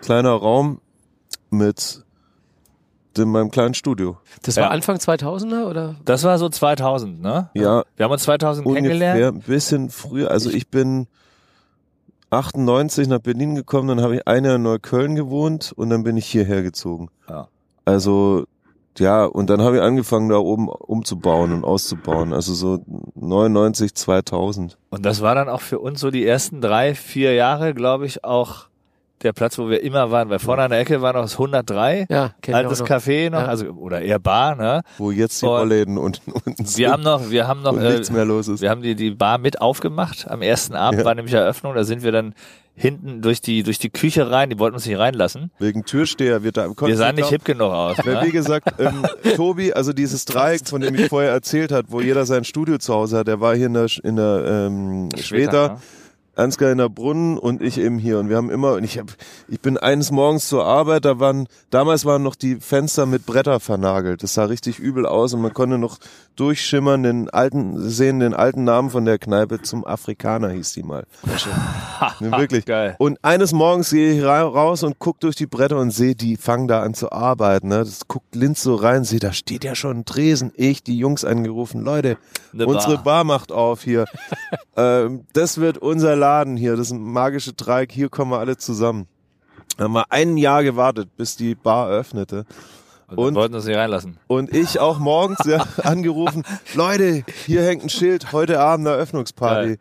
Kleiner Raum mit dem, meinem kleinen Studio. Das Ja. war Anfang 2000er oder? das war so 2000, ne? Ja, Wir haben uns 2000 ungefähr kennengelernt. ein bisschen früher. Also ich bin 98 nach Berlin gekommen, dann habe ich ein Jahr in Neukölln gewohnt und dann bin ich hierher gezogen. Ja. Also ja, und dann habe ich angefangen, da oben umzubauen und auszubauen. Also so 99, 2000. Und das war dann auch für uns so die ersten drei, vier Jahre, glaube ich, auch der Platz, wo wir immer waren. Weil vorne an der Ecke war noch das 103, Ja, altes noch. Café noch, Ja. also oder eher Bar, ne? Wo jetzt die Und Rollläden unten, unten sind Wir haben noch, wir haben noch, und äh, nichts mehr los ist. wir haben die, die Bar mit aufgemacht. Am ersten Abend Ja. war nämlich Eröffnung, da sind wir dann hinten durch die, durch die Küche rein, die wollten uns nicht reinlassen. Wegen Türsteher wird da Wir sahen nicht hip genug aus. Weil, wie Ne? gesagt, ähm, Tobi, also dieses Dreieck, von dem ich vorher erzählt hat, wo jeder sein Studio zu Hause hat, der war hier in der, in der ähm, Schweder, ne? Ansgar in der Brunnen und ich eben hier. Und wir haben immer, und ich hab, ich bin eines Morgens zur Arbeit, da waren, damals waren noch die Fenster mit Bretter vernagelt. Das sah richtig übel aus und man konnte noch durchschimmern, den alten, sehen den alten Namen von der Kneipe zum Afrikaner hieß die mal. Ne, Wirklich. Geil. Und eines Morgens gehe ich ra- raus und guck durch die Bretter und sehe, die fangen da an zu arbeiten. Ne? Das guckt Linz so rein, sehe, da steht ja schon ein Tresen. Ich, die Jungs angerufen, Leute, Eine unsere Bar. Bar macht auf hier. ähm, das wird unser Laden hier, das ist ein magische Dreieck, hier kommen wir alle zusammen. Da haben wir ein Jahr gewartet, bis die Bar öffnete. Und, Und- wollten uns nicht reinlassen. Und ich auch morgens ja, angerufen, Leute, hier hängt ein Schild, heute Abend Eröffnungsparty. Geil.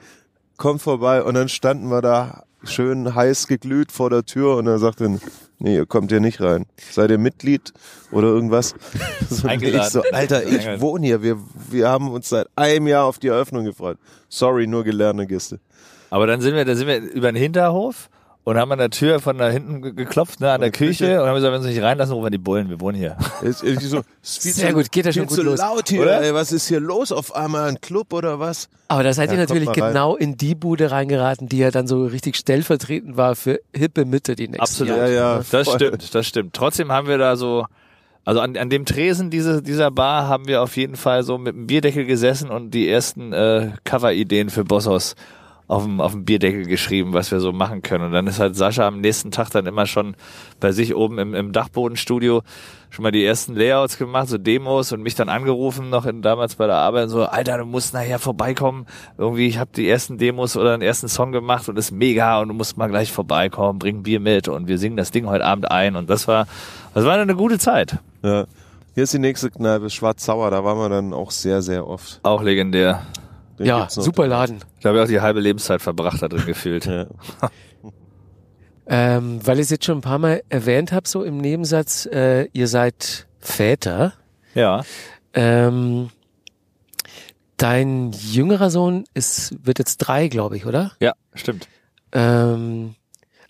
Kommt vorbei. Und dann standen wir da schön heiß geglüht vor der Tür und er sagte, nee, ihr kommt hier nicht rein. Seid ihr Mitglied oder irgendwas? So, Eingeladen. Ich so, Alter, ich wohne hier. Wir, wir haben uns seit einem Jahr auf die Eröffnung gefreut. Sorry, nur gelernte Gäste. Aber dann sind wir, dann sind wir über den Hinterhof und haben an der Tür von da hinten ge- geklopft, ne, an der der Küche, Küche. und haben gesagt, wenn sie nicht reinlassen, rufen wir die Bullen, wir wohnen hier. Ist, ist so, ist viel Sehr zu, gut, geht ja schon gut zu los. laut hier. Oder? Ey, was ist hier los? Auf einmal ein Club oder was? Aber da seid Ja, ihr natürlich genau in die Bude reingeraten, die ja dann so richtig stellvertretend war für hippe Mitte die nächsten Absolut. Jahre. Ja, ja. Das voll. stimmt, das stimmt. Trotzdem haben wir da so, also an, an dem Tresen diese, dieser Bar haben wir auf jeden Fall so mit dem Bierdeckel gesessen und die ersten äh, Cover-Ideen für Bossos auf dem, auf dem Bierdeckel geschrieben, was wir so machen können. Und dann ist halt Sascha am nächsten Tag dann immer schon bei sich oben im, im Dachbodenstudio schon mal die ersten Layouts gemacht, so Demos und mich dann angerufen noch in, damals bei der Arbeit und so, Alter, du musst nachher vorbeikommen. Irgendwie, ich habe die ersten Demos oder den ersten Song gemacht und ist mega und du musst mal gleich vorbeikommen, bring Bier mit und wir singen das Ding heute Abend ein und das war, das war eine gute Zeit. Ja. Hier ist die nächste Kneipe, Schwarz-Sauer. Da waren wir dann auch sehr, sehr oft. Auch legendär. Den Ja, gibt's noch. super Laden. Da habe ich auch die halbe Lebenszeit verbracht da drin gefühlt. Ja. Ähm, weil ich es jetzt schon ein paar Mal erwähnt habe, so im Nebensatz, äh, ihr seid Väter. Ja. Ähm, dein jüngerer Sohn ist, wird jetzt drei, glaube ich, oder? Ja, stimmt. Ähm,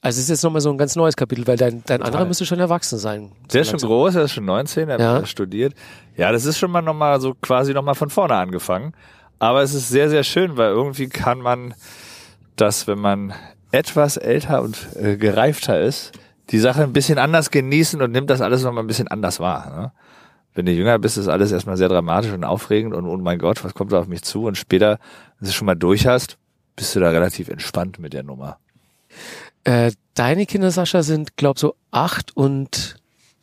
also es ist jetzt nochmal so ein ganz neues Kapitel, weil dein, dein anderer müsste schon erwachsen sein. Der ist schon groß, er ist schon 19, er Ja. hat studiert. Ja, das ist schon mal nochmal so quasi nochmal von vorne angefangen. Aber es ist sehr, sehr schön, weil irgendwie kann man das, wenn man etwas älter und äh, gereifter ist, die Sache ein bisschen anders genießen und nimmt das alles nochmal ein bisschen anders wahr. Ne? Wenn du jünger bist, ist alles erstmal sehr dramatisch und aufregend und oh mein Gott, was kommt da auf mich zu? Und später, wenn du es schon mal durch hast, bist du da relativ entspannt mit der Nummer. Äh, deine Kinder, Sascha, sind, glaub so acht und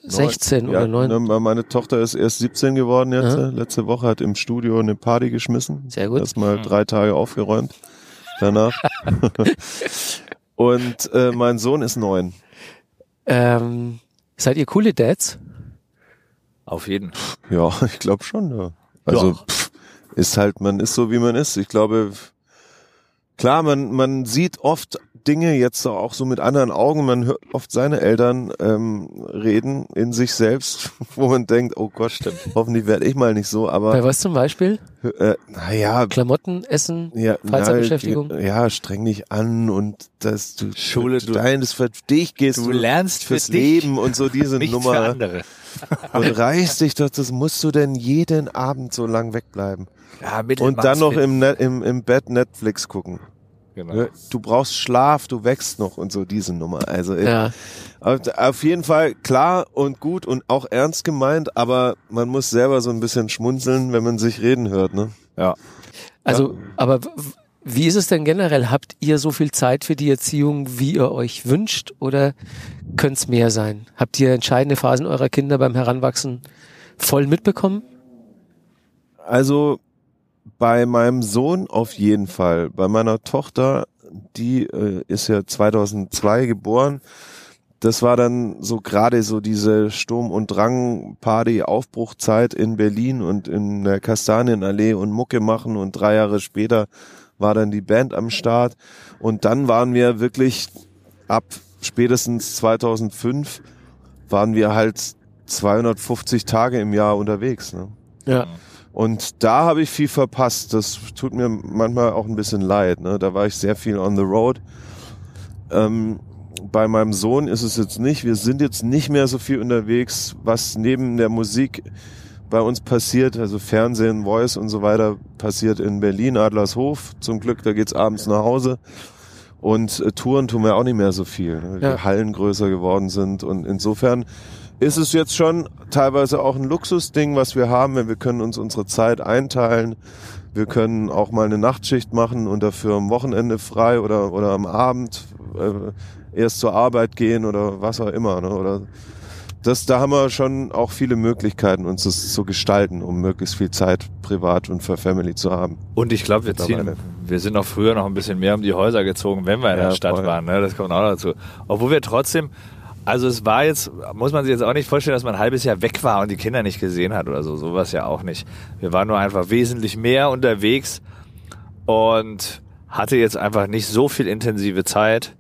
16 ja, oder neun. ne, Meine Tochter ist erst 17 geworden jetzt. Äh, Letzte Woche hat im Studio eine Party geschmissen. Sehr gut. Erstmal drei Tage aufgeräumt. Danach. Und äh, mein Sohn ist neun. Ähm, seid ihr coole Dads? Auf jeden. Ja, ich glaube schon. Ja. Also pff, ist halt, man ist so wie man ist. Ich glaube, klar, man, man sieht oft Dinge jetzt auch so mit anderen Augen. Man hört oft seine Eltern ähm, reden in sich selbst, wo man denkt, oh Gott, stimmt. hoffentlich werde ich mal nicht so, Bei aber was zum Beispiel? äh, naja, Klamotten, Essen, ja, Freizeitbeschäftigung? na, ja, streng dich an und dass du Schule, du du- dein, das für dich gehst Du lernst für fürs Leben und so diese Nicht für Nummer andere. und reißt dich doch, das musst du denn jeden Abend so lang wegbleiben Ja, und dann noch im, Net, im, im Bett Netflix gucken. Genau. Ne? Du brauchst Schlaf, du wächst noch und so diese Nummer. Also äh, Ja. auf, auf jeden Fall klar und gut und auch ernst gemeint, aber man muss selber so ein bisschen schmunzeln, wenn man sich reden hört. Ne? Ja. Also, aber w- wie ist es denn generell? Habt ihr so viel Zeit für die Erziehung, wie ihr euch wünscht, oder könnte es mehr sein? Habt ihr entscheidende Phasen eurer Kinder beim Heranwachsen voll mitbekommen? Also bei meinem Sohn auf jeden Fall. Bei meiner Tochter, die äh, ist ja 2002 geboren. Das war dann so gerade so diese Sturm- und Drang-Party-Aufbruchzeit in Berlin und in der Kastanienallee und Mucke machen und drei Jahre später war dann die Band am Start und dann waren wir wirklich ab spätestens 2005 waren wir halt 250 Tage im Jahr unterwegs. Ne? Ja. Und da habe ich viel verpasst. Das tut mir manchmal auch ein bisschen leid. Ne? Da war ich sehr viel on the road. Ähm, bei meinem Sohn ist es jetzt nicht. Wir sind jetzt nicht mehr so viel unterwegs, was neben der Musik bei uns passiert, also Fernsehen, Voice und so weiter, passiert in Berlin, Adlershof. Zum Glück, da geht's abends nach Hause. Und äh, Touren tun wir auch nicht mehr so viel, ne? weil Ja. die Hallen größer geworden sind. Und insofern ist es jetzt schon teilweise auch ein Luxusding, was wir haben, wenn wir können uns unsere Zeit einteilen. Wir können auch mal eine Nachtschicht machen und dafür am Wochenende frei oder, oder am Abend äh, erst zur Arbeit gehen oder was auch immer. Ne? Oder das, da haben wir schon auch viele Möglichkeiten, uns das zu gestalten, um möglichst viel Zeit privat und für Family zu haben. Und ich glaube, wir ziehen, wir sind auch früher noch ein bisschen mehr um die Häuser gezogen, wenn wir in Ja, der Stadt voll. waren. Ne? Das kommt auch dazu. Obwohl wir trotzdem, also es war jetzt, muss man sich jetzt auch nicht vorstellen, dass man ein halbes Jahr weg war und die Kinder nicht gesehen hat oder so. Sowas ja auch nicht. Wir waren nur einfach wesentlich mehr unterwegs und hatte jetzt einfach nicht so viel intensive Zeit,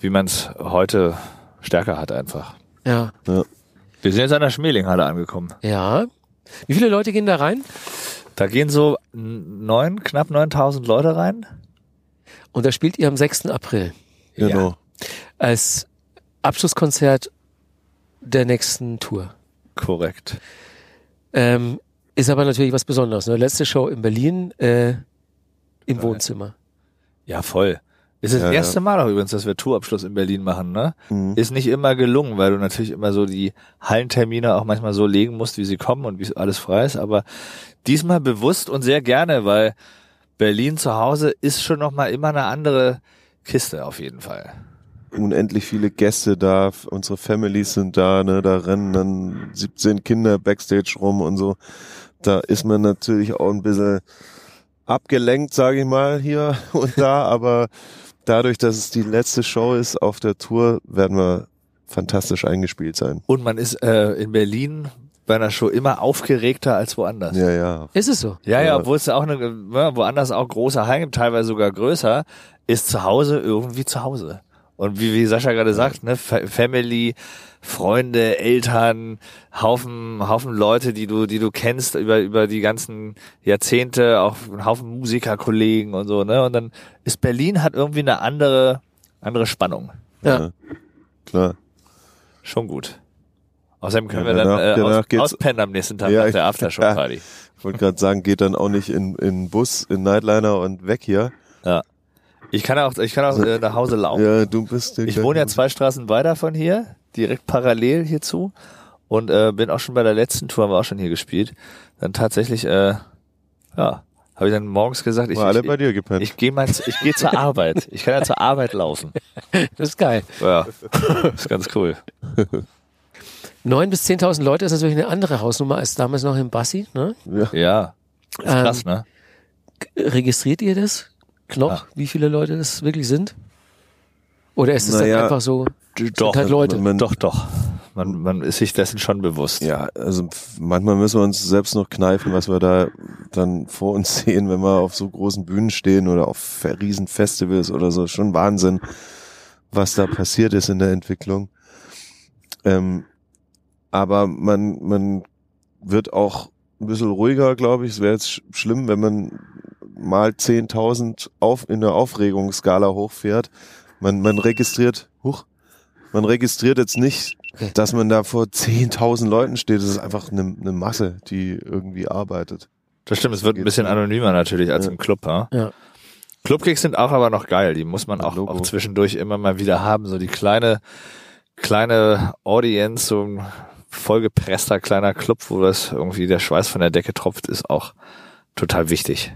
wie man es heute stärker hat einfach. Ja. Wir sind jetzt an der Schmelinghalle angekommen. Ja. Wie viele Leute gehen da rein? Da gehen so neun, knapp 9000 Leute rein. Und da spielt ihr am 6. April Genau. als Abschlusskonzert der nächsten Tour. Korrekt. Ähm, ist aber natürlich was Besonderes. Ne? Letzte Show in Berlin äh, im Wohnzimmer. Ja, voll. Ist das Ja, erste. Mal auch übrigens, dass wir Tourabschluss in Berlin machen, ne? Mhm. Ist nicht immer gelungen, weil du natürlich immer so die Hallentermine auch manchmal so legen musst, wie sie kommen und wie alles frei ist. Aber diesmal bewusst und sehr gerne, weil Berlin zu Hause ist schon nochmal immer eine andere Kiste auf jeden Fall. Unendlich viele Gäste da, unsere Families sind da, ne, da rennen dann 17 Kinder Backstage rum und so. Da ist man natürlich auch ein bisschen abgelenkt, sage ich mal, hier und da, aber dadurch, dass es die letzte Show ist auf der Tour, werden wir fantastisch eingespielt sein. Und man ist äh, in Berlin bei einer Show immer aufgeregter als woanders. Ja, ja. Ist es so? Ja, ja, Ja. obwohl es auch eine, ja, woanders auch große Hallen gibt, teilweise sogar größer, ist zu Hause irgendwie zu Hause. Und wie, wie Sascha gerade sagt, ne, Fa- Family, Freunde, Eltern, Haufen, Haufen Leute, die du, die du kennst über, über die ganzen Jahrzehnte, auch ein Haufen Musikerkollegen und so, ne? Und dann ist Berlin hat irgendwie eine andere, andere Spannung. Ja. Klar. Schon gut. Außerdem können Ja, wir dann danach- äh, danach aus, geht's- auspennen am nächsten Tag Ja, nach der Aftershow-Party. Ich wollte gerade sagen, geht dann auch nicht in, in Bus, in Nightliner und weg hier. Ich kann auch, ich kann auch äh, nach Hause laufen. Ja, du bist der Ich wohne ja zwei Straßen weiter von hier, direkt parallel hierzu und äh, bin auch schon bei der letzten Tour, haben wir auch schon hier gespielt. Dann tatsächlich, äh, ja, habe ich dann morgens gesagt, ich, alle ich, bei dir gepennt. ich gehe mal, ich gehe zur Arbeit. Ich kann ja zur Arbeit laufen. Das ist geil. Ja, ist ganz cool. Neun bis 10.000 Leute ist natürlich eine andere Hausnummer als damals noch im Bassi. Ne? ja. Ja, ist Ähm, krass, ne? Registriert ihr das noch, Ja. wie viele Leute das wirklich sind? Oder ist es Naja, dann einfach so, Doch, halt Leute. man- doch, doch. Man, man ist sich dessen schon bewusst. Ja, also manchmal müssen wir uns selbst noch kneifen, was wir da dann vor uns sehen, wenn wir auf so großen Bühnen stehen oder auf Fe- Riesenfestivals oder so. Schon Wahnsinn, was da passiert ist in der Entwicklung. Ähm, aber man, man wird auch ein bisschen ruhiger, glaube ich. Es wäre jetzt sch- schlimm, wenn man mal 10.000 auf, in der Aufregungsskala hochfährt. Man, man registriert, huch, man registriert jetzt nicht, dass man da vor 10.000 Leuten steht. Das ist einfach eine, eine Masse, die irgendwie arbeitet. Das stimmt, es wird ein bisschen anonymer natürlich als Ja. im Club. Ja? Ja. Clubgigs sind auch aber noch geil. Die muss man auch, auch zwischendurch immer mal wieder haben. So die kleine, kleine Audience, so ein vollgepresster kleiner Club, wo das irgendwie der Schweiß von der Decke tropft, ist auch total wichtig.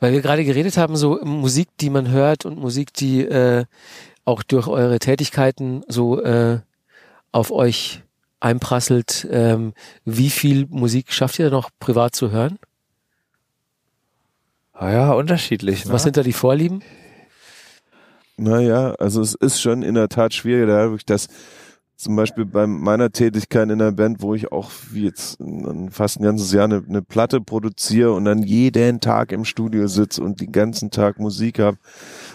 Weil wir gerade geredet haben, so Musik, die man hört und Musik, die äh, auch durch eure Tätigkeiten so äh, auf euch einprasselt. Ähm, wie viel Musik schafft ihr noch privat zu hören? Ah ja, unterschiedlich. Ne? Was sind da die Vorlieben? Naja, also es ist schon in der Tat schwierig, dadurch, dass zum Beispiel bei meiner Tätigkeit in der Band, wo ich auch wie jetzt fast ein ganzes Jahr eine, eine Platte produziere und dann jeden Tag im Studio sitze und den ganzen Tag Musik habe,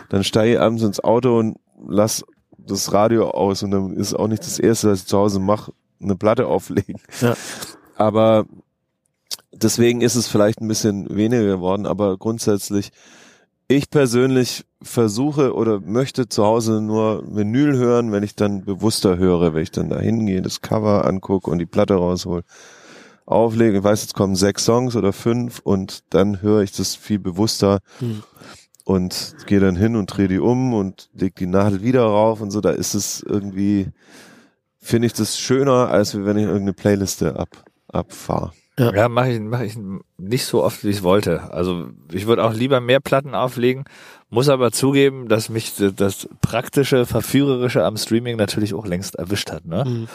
dann steige ich abends ins Auto und lass das Radio aus und dann ist auch nicht das Erste, was ich zu Hause mache, eine Platte auflegen. Ja. Aber deswegen ist es vielleicht ein bisschen weniger geworden, aber grundsätzlich ich persönlich versuche oder möchte zu Hause nur Vinyl hören, wenn ich dann bewusster höre, wenn ich dann da hingehe, das Cover angucke und die Platte raushol, auflege. Ich weiß, jetzt kommen sechs Songs oder fünf und dann höre ich das viel bewusster Hm. und gehe dann hin und drehe die um und leg die Nadel wieder rauf und so. Da ist es irgendwie, finde ich das schöner, als wenn ich irgendeine Playliste ab, abfahre. Ja, mache ich, mach ich nicht so oft, wie ich wollte. Also ich würde auch lieber mehr Platten auflegen, muss aber zugeben, dass mich das praktische, verführerische am Streaming natürlich auch längst erwischt hat. Ne? Mhm.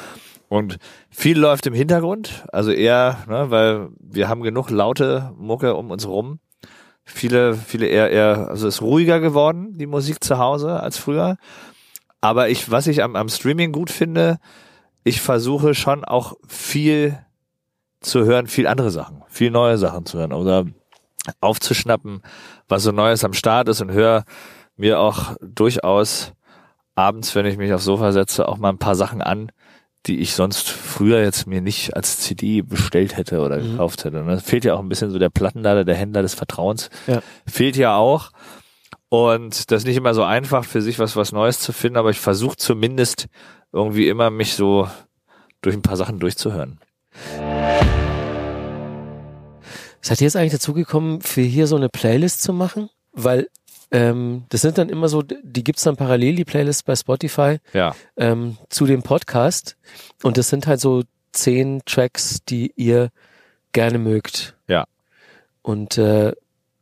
Und viel läuft im Hintergrund, also eher, ne, weil wir haben genug laute Mucke um uns rum. Viele, viele eher, eher, also es ist ruhiger geworden, die Musik zu Hause als früher. Aber ich, was ich am, am Streaming gut finde, ich versuche schon auch viel zu hören, viel andere Sachen, viel neue Sachen zu hören oder aufzuschnappen, was so Neues am Start ist und höre mir auch durchaus abends, wenn ich mich aufs Sofa setze, auch mal ein paar Sachen an, die ich sonst früher jetzt mir nicht als CD bestellt hätte oder Mhm. gekauft hätte. Und das fehlt ja auch ein bisschen so der Plattenlader, der Händler des Vertrauens. Ja. Fehlt ja auch. Und das ist nicht immer so einfach für sich was, was Neues zu finden, aber ich versuche zumindest irgendwie immer mich so durch ein paar Sachen durchzuhören. Seid ihr jetzt eigentlich dazu gekommen, für hier so eine Playlist zu machen? Weil ähm, das sind dann immer so, die gibt's dann parallel, die Playlist bei Spotify, Ja. ähm, zu dem Podcast. Und das sind halt so zehn Tracks, die ihr gerne mögt. Ja. Und äh,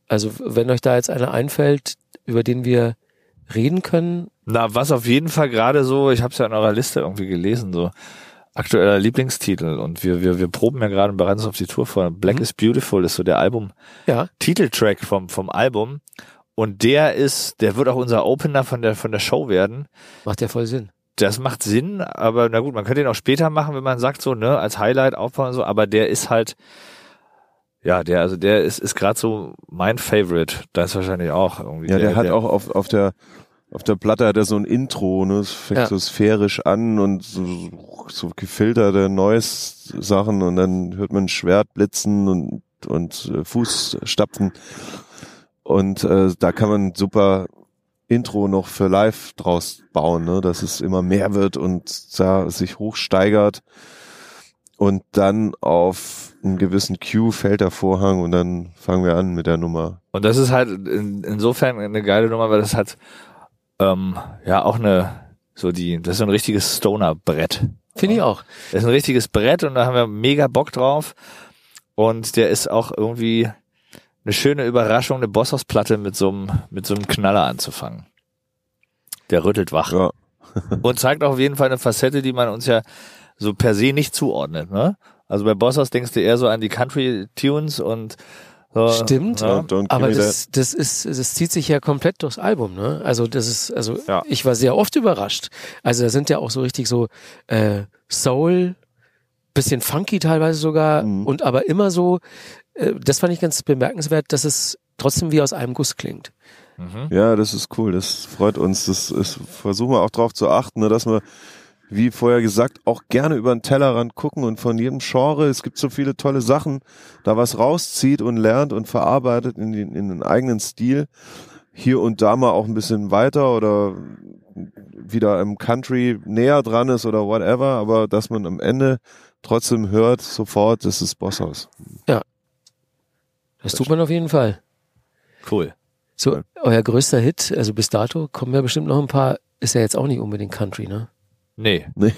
also wenn euch da jetzt einer einfällt, über den wir reden können, Na, was auf jeden Fall gerade so, ich habe es ja in eurer Liste irgendwie gelesen, so aktueller Lieblingstitel und wir wir wir proben ja gerade bereits auf die Tour vor. Black Mhm. is Beautiful ist so der Album ja, Titeltrack vom vom Album und der ist, der wird auch unser Opener von der von der Show werden. macht ja voll Sinn. Das macht Sinn, aber na gut, man könnte ihn auch später machen, wenn man sagt so, ne, als Highlight aufbauen und so, aber der ist halt ja, der also der ist ist gerade so mein Favorite. Da ist wahrscheinlich auch irgendwie Ja, der, hat auch auf, auf der auf der Platte hat er so ein Intro, ne? Es fängt Ja. so sphärisch an und so, so gefilterte Neues Sachen und dann hört man ein Schwert blitzen und und äh, Fußstapfen und äh, da kann man super Intro noch für live draus bauen, ne? dass es immer mehr wird und da sich hochsteigert und dann auf einen gewissen Cue fällt der Vorhang und dann fangen wir an mit der Nummer. Und das ist halt in, insofern eine geile Nummer, weil das hat ähm, ja auch eine so die, das ist so ein richtiges Stoner-Brett. Finde ich auch. Das ist ein richtiges Brett und da haben wir mega Bock drauf. Und der ist auch irgendwie eine schöne Überraschung, eine Bosshausplatte mit so einem mit so einem Knaller anzufangen. Der rüttelt wach Ja. und zeigt auch auf jeden Fall eine Facette, die man uns ja so per se nicht zuordnet. Ne? Also bei Bosshaus denkst du eher so an die Country-Tunes und So, Stimmt. Ja. Aber das, das ist, das zieht sich ja komplett durchs Album, ne? Also das ist, also Ja. ich war sehr oft überrascht. Also da sind ja auch so richtig so äh, Soul, bisschen funky teilweise sogar Mhm. und aber immer so. Äh, das fand ich ganz bemerkenswert, dass es trotzdem wie aus einem Guss klingt. Mhm. Ja, das ist cool. Das freut uns. Das ist, versuchen wir auch darauf zu achten, ne, dass wir, wie vorher gesagt, auch gerne über den Tellerrand gucken und von jedem Genre, es gibt so viele tolle Sachen, da was rauszieht und lernt und verarbeitet in den, in den eigenen Stil. Hier und da mal auch ein bisschen weiter oder wieder im Country näher dran ist oder whatever, aber dass man am Ende trotzdem hört, sofort, das ist Bosshaus. Das tut man auf jeden Fall. Cool. So, euer größter Hit, also bis dato, kommen ja bestimmt noch ein paar, ist ja jetzt auch nicht unbedingt Country, ne? Nee. Nee,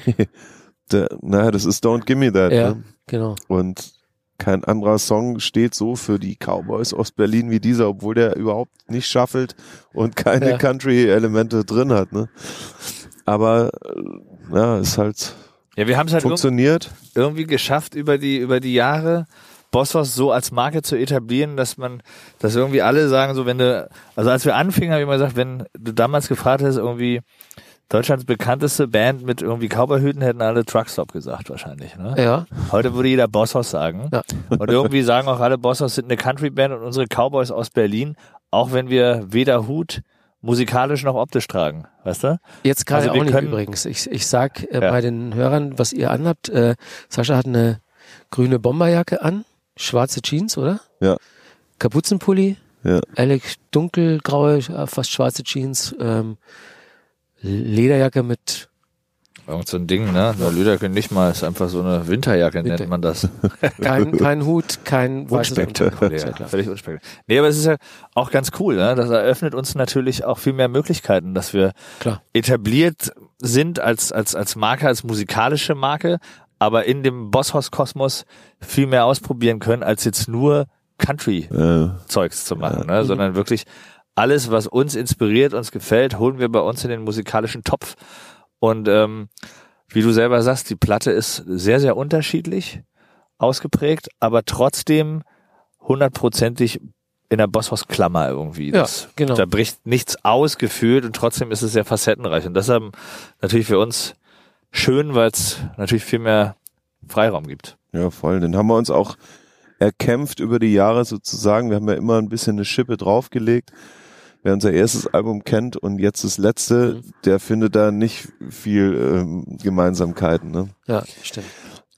der, naja, das ist Don't Give Me That. Ja, Ne? genau. Und kein anderer Song steht so für die Cowboys aus Berlin wie dieser, obwohl der überhaupt nicht schaffelt und keine Ja. Country-Elemente drin hat. Ne? Aber äh, ja, es halt Ja, wir haben es halt funktioniert. irgendwie geschafft, über die, über die Jahre Bosshaus so als Marke zu etablieren, dass man, dass irgendwie alle sagen, so wenn du, also als wir anfingen, habe ich immer gesagt, wenn du damals gefragt hättest, irgendwie Deutschlands bekannteste Band mit irgendwie Cowboyhüten, hätten alle Truckstop gesagt wahrscheinlich. Ne? Ja, Heute würde jeder Bosshaus sagen. Ja. Und irgendwie sagen auch alle Bosshaus sind eine Country-Band und unsere Cowboys aus Berlin, auch wenn wir weder Hut musikalisch noch optisch tragen. Weißt du? jetzt gerade Also wir auch nicht können- übrigens. Ich, ich sag äh, Ja. bei den Hörern, was ihr anhabt, äh, Sascha hat eine grüne Bomberjacke an, schwarze Jeans, oder? Ja. Kapuzenpulli, Ja. Alec dunkelgraue, äh, fast schwarze Jeans, ähm, Lederjacke mit, Irgend so ein Ding, ne? Eine Lüderke nicht mal, ist einfach so eine Winterjacke, Winter- nennt man das. kein, kein Hut, kein. Unterhemd. Ja, ja völlig unspektakulär. Nee, aber es ist ja auch ganz cool, ne? Das eröffnet uns natürlich auch viel mehr Möglichkeiten, dass wir Klar. etabliert sind als, als, als Marke, als musikalische Marke, aber in dem Bosshaus-Kosmos viel mehr ausprobieren können, als jetzt nur Country-Zeugs Äh, zu machen, ne? sondern wirklich alles, was uns inspiriert, uns gefällt, holen wir bei uns in den musikalischen Topf. Und ähm, wie du selber sagst, die Platte ist sehr, sehr unterschiedlich ausgeprägt, aber trotzdem hundertprozentig in der Bosshaus-Klammer irgendwie. Ja, Das, genau. Da bricht nichts aus gefühlt und trotzdem ist es sehr facettenreich. Und deshalb natürlich für uns schön, weil es natürlich viel mehr Freiraum gibt. ja, voll. Den haben wir uns auch erkämpft über die Jahre sozusagen. Wir haben ja immer ein bisschen eine Schippe draufgelegt. Wer unser erstes Album kennt und jetzt das letzte, der findet da nicht viel ähm, Gemeinsamkeiten. Ne? Ja, stimmt.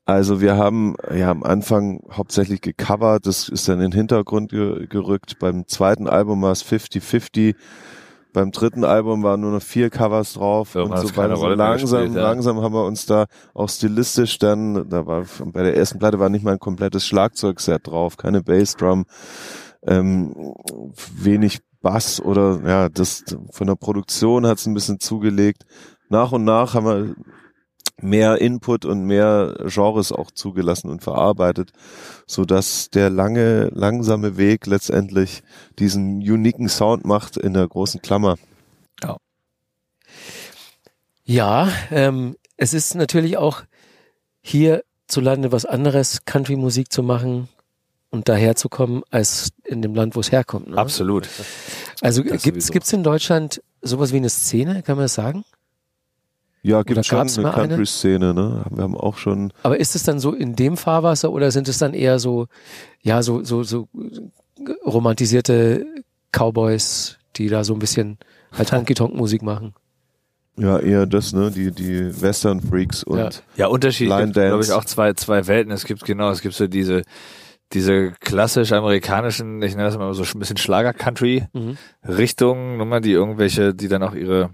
Also wir haben ja am Anfang hauptsächlich gecovert, das ist dann in den Hintergrund ge gerückt. Beim zweiten Album war es 50-50. Beim dritten Album waren nur noch vier Covers drauf Irgendwann und so weiter. So langsam, gespielt, ja. langsam haben wir uns da auch stilistisch dann, da war bei der ersten Platte war nicht mal ein komplettes Schlagzeugset drauf, keine Bassdrum, ähm, wenig Bass oder ja, das von der Produktion hat es ein bisschen zugelegt. Nach und nach haben wir mehr Input und mehr Genres auch zugelassen und verarbeitet, so dass der lange, langsame Weg letztendlich diesen uniken Sound macht in der großen Klammer. Ja, ähm, es ist natürlich auch hierzulande was anderes, Country-Musik zu machen und daherzukommen, als in dem Land, wo es herkommt. Ne? Absolut. Also sowieso. gibt's in Deutschland sowas wie eine Szene, kann man das sagen? Ja, gibt schon gab's eine? Country-Szene, ne? Wir haben auch schon, Aber ist es dann so in dem Fahrwasser oder sind es dann eher so, ja, so, so, so romantisierte Cowboys, die da so ein bisschen halt Honky-Tonk-Musik machen? ja, eher das, ne? Die, die Western-Freaks und Ja. Ja, Unterschied Line gibt, glaube ich, auch zwei, zwei Welten. Es gibt genau, es gibt so diese, diese klassisch amerikanischen, ich nenne das mal so ein bisschen Schlager-Country-Richtungen, Mhm. Nummer, die irgendwelche, die dann auch ihre,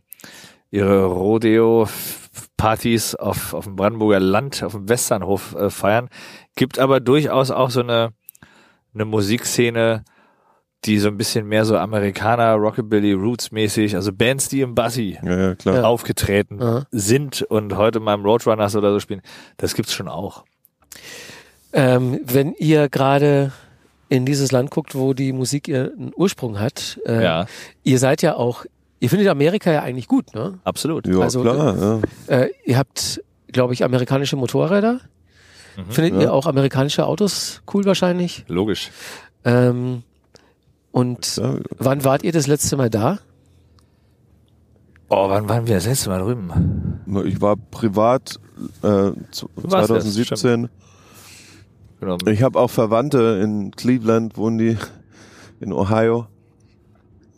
ihre Rodeo-Partys auf, auf dem Brandenburger Land, auf dem Westernhof äh, feiern. Gibt aber durchaus auch so eine, eine Musikszene, die so ein bisschen mehr so Amerikaner, Rockabilly, Roots-mäßig, also Bands, die im Bassi ja. Ja. aufgetreten Aha. sind und heute mal im Roadrunners oder so spielen, das gibt's schon auch. Ähm, wenn ihr gerade in dieses Land guckt, wo die Musik ihren Ursprung hat, äh, Ja, ihr seid ja auch, ihr findet Amerika ja eigentlich gut, ne? absolut. Ja, Also, klar, ja. Äh, ihr habt, glaube ich, amerikanische Motorräder. Mhm. Findet Ja. ihr auch amerikanische Autos cool wahrscheinlich? Logisch. Ähm, und Ja, wann wart ihr das letzte Mal da? Oh, wann waren wir das letzte Mal drüben? Ich war privat äh, zu- warst das, 2017. Genau. Ich habe auch Verwandte in Cleveland, wohnen die in Ohio.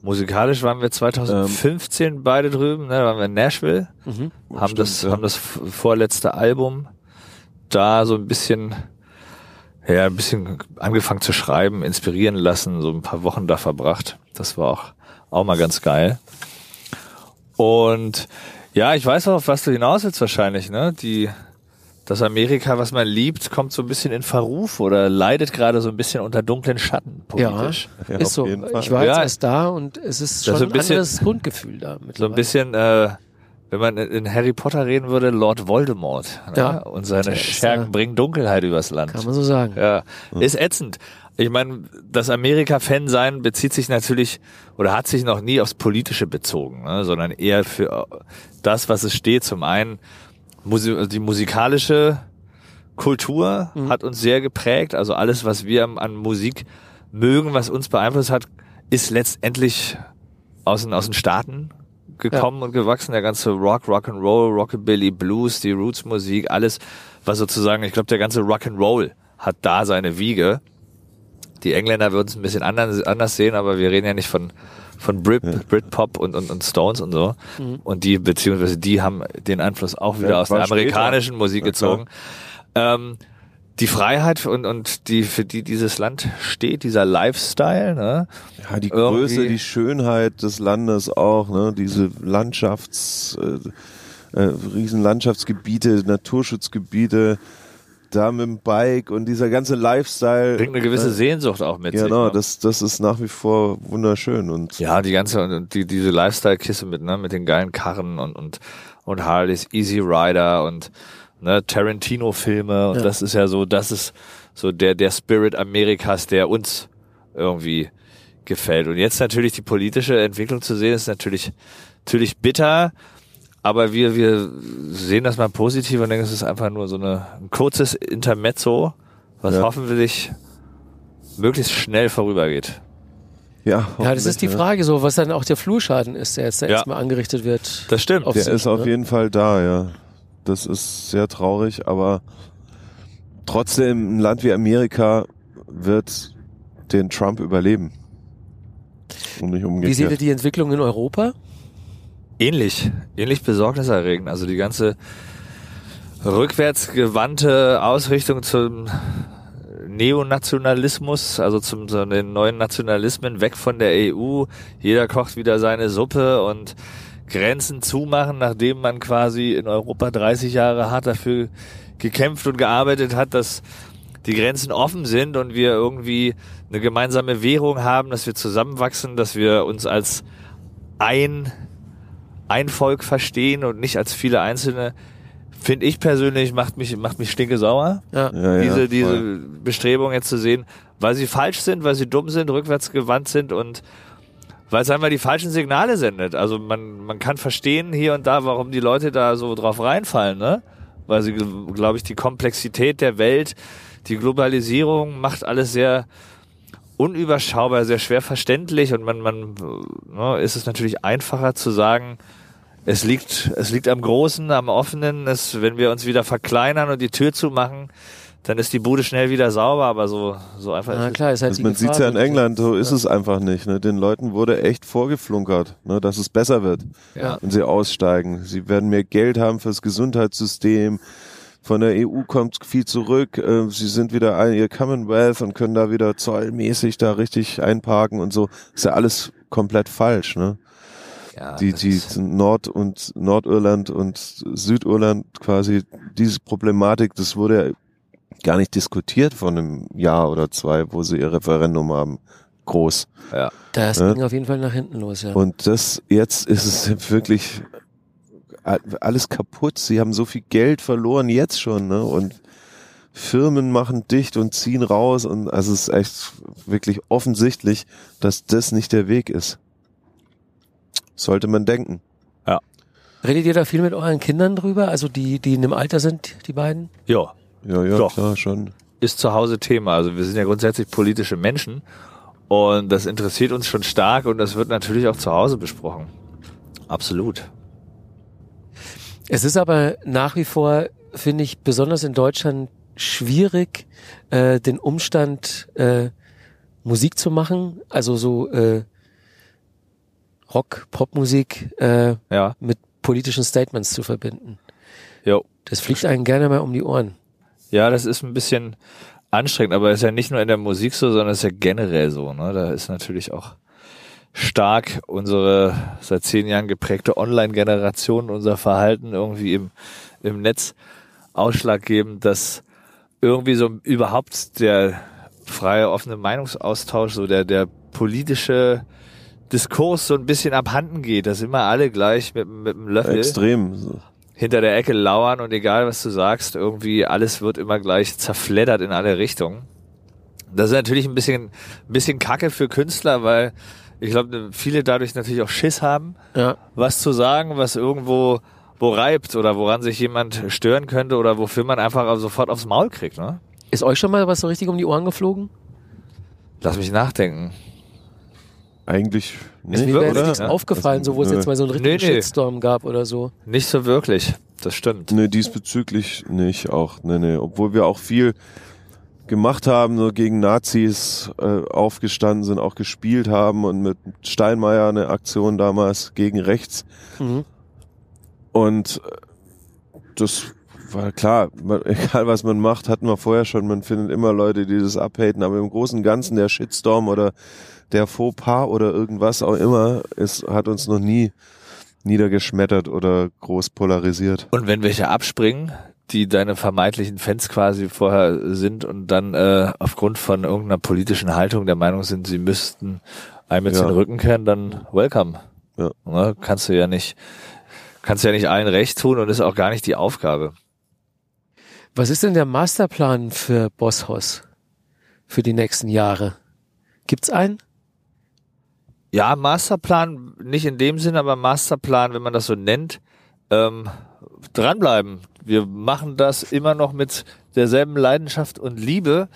Musikalisch waren wir 2015 beide drüben, ne? da waren wir in Nashville, Mhm. haben Stimmt, das, ja. haben das vorletzte Album da so ein bisschen, ja, ein bisschen angefangen zu schreiben, inspirieren lassen, so ein paar Wochen da verbracht. Das war auch, auch mal ganz geil. Und ja, ich weiß auch, auf was du hinaus willst wahrscheinlich, ne? Die, das Amerika, was man liebt, kommt so ein bisschen in Verruf oder leidet gerade so ein bisschen unter dunklen Schatten politisch. Ja, ist so. Ich war jetzt Ja. erst da und es ist Das schon ist ein bisschen- anderes Grundgefühl da. So ein bisschen, äh, wenn man in Harry Potter reden würde, Lord Voldemort. Ne? Ja. Und seine ist, Schergen äh, bringen Dunkelheit übers Land. Kann man so sagen. Ja, ist ätzend. Ich meine, das Amerika-Fan sein bezieht sich natürlich oder hat sich noch nie aufs Politische bezogen, ne? sondern eher für das, was es steht. Zum einen Musi die musikalische Kultur hat uns sehr geprägt. Also alles, was wir an- Musik mögen, was uns beeinflusst hat, ist letztendlich aus den, aus den Staaten gekommen und gewachsen. Der ganze Rock, Rock'n'Roll, Rockabilly, Blues, die Roots-Musik, alles, was sozusagen, ich glaube, der ganze Rock'n'Roll hat da seine Wiege. Die Engländer würden es ein bisschen anders, anders sehen, aber wir reden ja nicht von, von Brit, Britpop und, und, und Stones und so. Und die, beziehungsweise die haben den Einfluss auch wieder Ja, aus der war später. amerikanischen Musik Ja, gezogen. Ähm, die Freiheit und, und die, für die dieses Land steht, dieser Lifestyle, ne? Ja, die Irgendwie- Größe, die Schönheit des Landes auch, ne? diese Landschafts, äh, äh, riesen Landschaftsgebiete, Naturschutzgebiete, da mit dem Bike und dieser ganze Lifestyle. bringt eine gewisse äh, Sehnsucht auch mit sich. Genau, ne? das, das ist nach wie vor wunderschön und Ja, die ganze und die diese Lifestyle-Kiste mit ne, mit den geilen Karren und und und Harleys, Easy Rider und ne Tarantino-Filme und Ja. das ist ja so, das ist so der der Spirit Amerikas, der uns irgendwie gefällt. Und jetzt natürlich die politische Entwicklung zu sehen, ist natürlich natürlich bitter. Aber wir, wir sehen das mal positiv und denken, es ist einfach nur so eine, ein kurzes Intermezzo, was Ja. hoffentlich möglichst schnell vorübergeht. ja. Ja, das ist die? Frage so, was dann auch der Flurschaden ist, der jetzt Ja. erstmal angerichtet wird. Das stimmt. Auf Der sich, ist auf ne? jeden Fall da, ja. Das ist sehr traurig, aber trotzdem ein Land wie Amerika wird den Trump überleben. Und nicht Wie seht ihr umgekehrt. die Entwicklung in Europa? Ähnlich, ähnlich besorgniserregend. Also die ganze rückwärtsgewandte Ausrichtung zum Neonationalismus, also zum so den neuen Nationalismen weg von der EU. Jeder kocht wieder seine Suppe und Grenzen zumachen, nachdem man quasi in Europa 30 Jahre hart dafür gekämpft und gearbeitet hat, dass die Grenzen offen sind und wir irgendwie eine gemeinsame Währung haben, dass wir zusammenwachsen, dass wir uns als ein ein Volk verstehen und nicht als viele einzelne, finde ich persönlich, macht mich, macht mich stinke sauer. Ja. Ja, ja, diese, voll. diese Bestrebung jetzt zu sehen, weil sie falsch sind, weil sie dumm sind, rückwärts gewandt sind und weil es einfach die falschen Signale sendet. Also man, man kann verstehen hier und da, warum die Leute da so drauf reinfallen, ne? Weil sie, glaube ich, die Komplexität der Welt, die Globalisierung macht alles sehr unüberschaubar, sehr schwer verständlich und man, man ne, ist es natürlich einfacher zu sagen, es liegt, es liegt am Großen, am Offenen. Es, wenn wir uns wieder verkleinern und die Tür zumachen, dann ist die Bude schnell wieder sauber, aber so, so einfach Na ist es. klar, ist halt Also die man Gefahr, sieht's ja in. England, so ist es einfach nicht. Ne? Den Leuten wurde echt vorgeflunkert, ne? dass es besser wird, Ja. wenn sie aussteigen. Sie werden mehr Geld haben fürs Gesundheitssystem. Von der EU kommt viel zurück. Äh, Sie sind wieder ein, ihr Commonwealth und können da wieder zollmäßig da richtig einparken und so. Ist ja alles komplett falsch. Ne? Ja, die, die Nord- und Nordirland und Südirland quasi diese Problematik, das wurde ja gar nicht diskutiert von einem Jahr oder zwei, wo sie ihr Referendum haben. Groß. ja. Das Ja. ging auf jeden Fall nach hinten los, ja. Und das, jetzt ist es wirklich alles kaputt. Sie haben so viel Geld verloren jetzt schon, ne? Und Firmen machen dicht und ziehen raus und also es ist echt wirklich offensichtlich, dass das nicht der Weg ist. Sollte man denken. Redet ihr da viel mit euren Kindern drüber? Also die, die in dem Alter sind, die beiden? ja. Ja, ja, Doch. klar, schon. ist zu Hause Thema. Also wir sind ja grundsätzlich politische Menschen und das interessiert uns schon stark und das wird natürlich auch zu Hause besprochen. Absolut. Es ist aber nach wie vor, finde ich, besonders in Deutschland schwierig, äh, den Umstand äh, Musik zu machen, also so äh, Rock, Popmusik äh, Ja. mit politischen Statements zu verbinden. Jo. Das fliegt einem gerne mal um die Ohren. Ja, das ist ein bisschen anstrengend, aber ist ja nicht nur in der Musik so, sondern ist ja generell so. Ne? Da ist natürlich auch stark unsere seit zehn Jahren geprägte Online-Generation, unser Verhalten irgendwie im, im Netz ausschlaggebend, dass irgendwie so überhaupt der freie, offene Meinungsaustausch, so der, der politische Diskurs so ein bisschen abhanden geht, dass immer alle gleich mit, mit dem Löffel Extrem. Hinter der Ecke lauern und egal was du sagst, irgendwie alles wird immer gleich zerfleddert in alle Richtungen. Das ist natürlich ein bisschen, ein bisschen Kacke für Künstler, weil ich glaube, viele dadurch natürlich auch Schiss haben, Ja. was zu sagen, was irgendwo wo reibt oder woran sich jemand stören könnte oder wofür man einfach sofort aufs Maul kriegt. Ne? Ist euch schon mal was so richtig um die Ohren geflogen? Lass mich nachdenken. Eigentlich Ist nicht, mir wäre nichts aufgefallen, so wo es jetzt mal so einen richtigen Nee, nee. Shitstorm gab oder so. Nicht so wirklich. Das stimmt. Nee, diesbezüglich nicht auch. Nee, nee. Obwohl wir auch viel gemacht haben, so gegen Nazis äh, aufgestanden sind, auch gespielt haben und mit Steinmeier eine Aktion damals gegen rechts. Mhm. Und äh, das war klar, man, egal was man macht, hatten wir vorher schon, man findet immer Leute, die das abhaten, aber im Großen und Ganzen der Shitstorm oder der Fauxpas oder irgendwas auch immer, ist, hat uns noch nie niedergeschmettert oder groß polarisiert. Und wenn welche abspringen, die deine vermeintlichen Fans quasi vorher sind und dann äh, aufgrund von irgendeiner politischen Haltung der Meinung sind, sie müssten einem jetzt Ja. den Rücken kehren, dann welcome. Ja. Ne? Kannst du ja nicht, kannst du ja nicht allen recht tun und ist auch gar nicht die Aufgabe. Was ist denn der Masterplan für Bosshaus für die nächsten Jahre? Gibt's einen? Ja, Masterplan nicht in dem Sinn, aber Masterplan, wenn man das so nennt, ähm, dranbleiben. Wir machen das immer noch mit derselben Leidenschaft und Liebe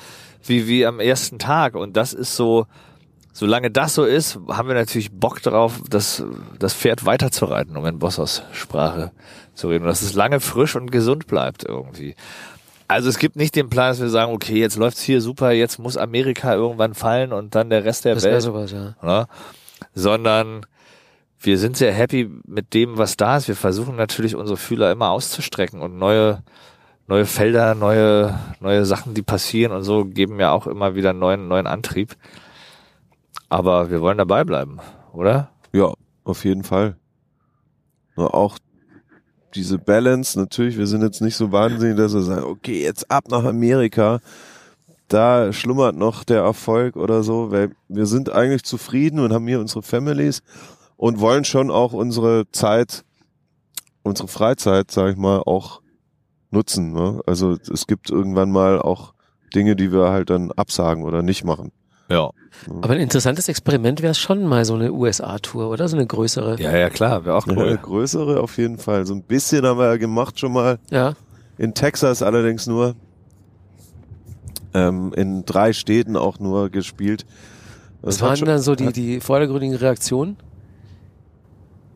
wie wie am ersten Tag und das ist so, solange das so ist, haben wir natürlich Bock drauf, das, das Pferd weiterzureiten, um in Bossos Sprache zu reden, und dass es lange frisch und gesund bleibt irgendwie. Also es gibt nicht den Plan, dass wir sagen, okay, jetzt läuft's hier super, jetzt muss Amerika irgendwann fallen und dann der Rest der Das wäre Welt sowas, ja. ne? Sondern wir sind sehr happy mit dem, was da ist. Wir versuchen natürlich unsere Fühler immer auszustrecken und neue, neue Felder, neue, neue Sachen, die passieren und so geben ja auch immer wieder neuen, neuen Antrieb. Aber wir wollen dabei bleiben, oder? Ja, auf jeden Fall. Nur auch diese Balance, natürlich, wir sind jetzt nicht so wahnsinnig, dass wir sagen, okay, jetzt ab nach Amerika. Da schlummert noch der Erfolg oder so, weil wir sind eigentlich zufrieden und haben hier unsere Families und wollen schon auch unsere Zeit, unsere Freizeit, sag ich mal, auch nutzen. Ne? Also es gibt irgendwann mal auch Dinge, die wir halt dann absagen oder nicht machen. Ja. Aber ein interessantes Experiment wäre es schon mal so eine USA-Tour, oder? So eine größere. Ja, ja, klar, wäre auch Ja, cool. größere auf jeden Fall. So ein bisschen haben wir ja gemacht schon mal. Ja. In Texas allerdings nur. Ähm, in drei Städten auch nur gespielt. Was Das waren schon- dann so die, die vordergründigen Reaktionen?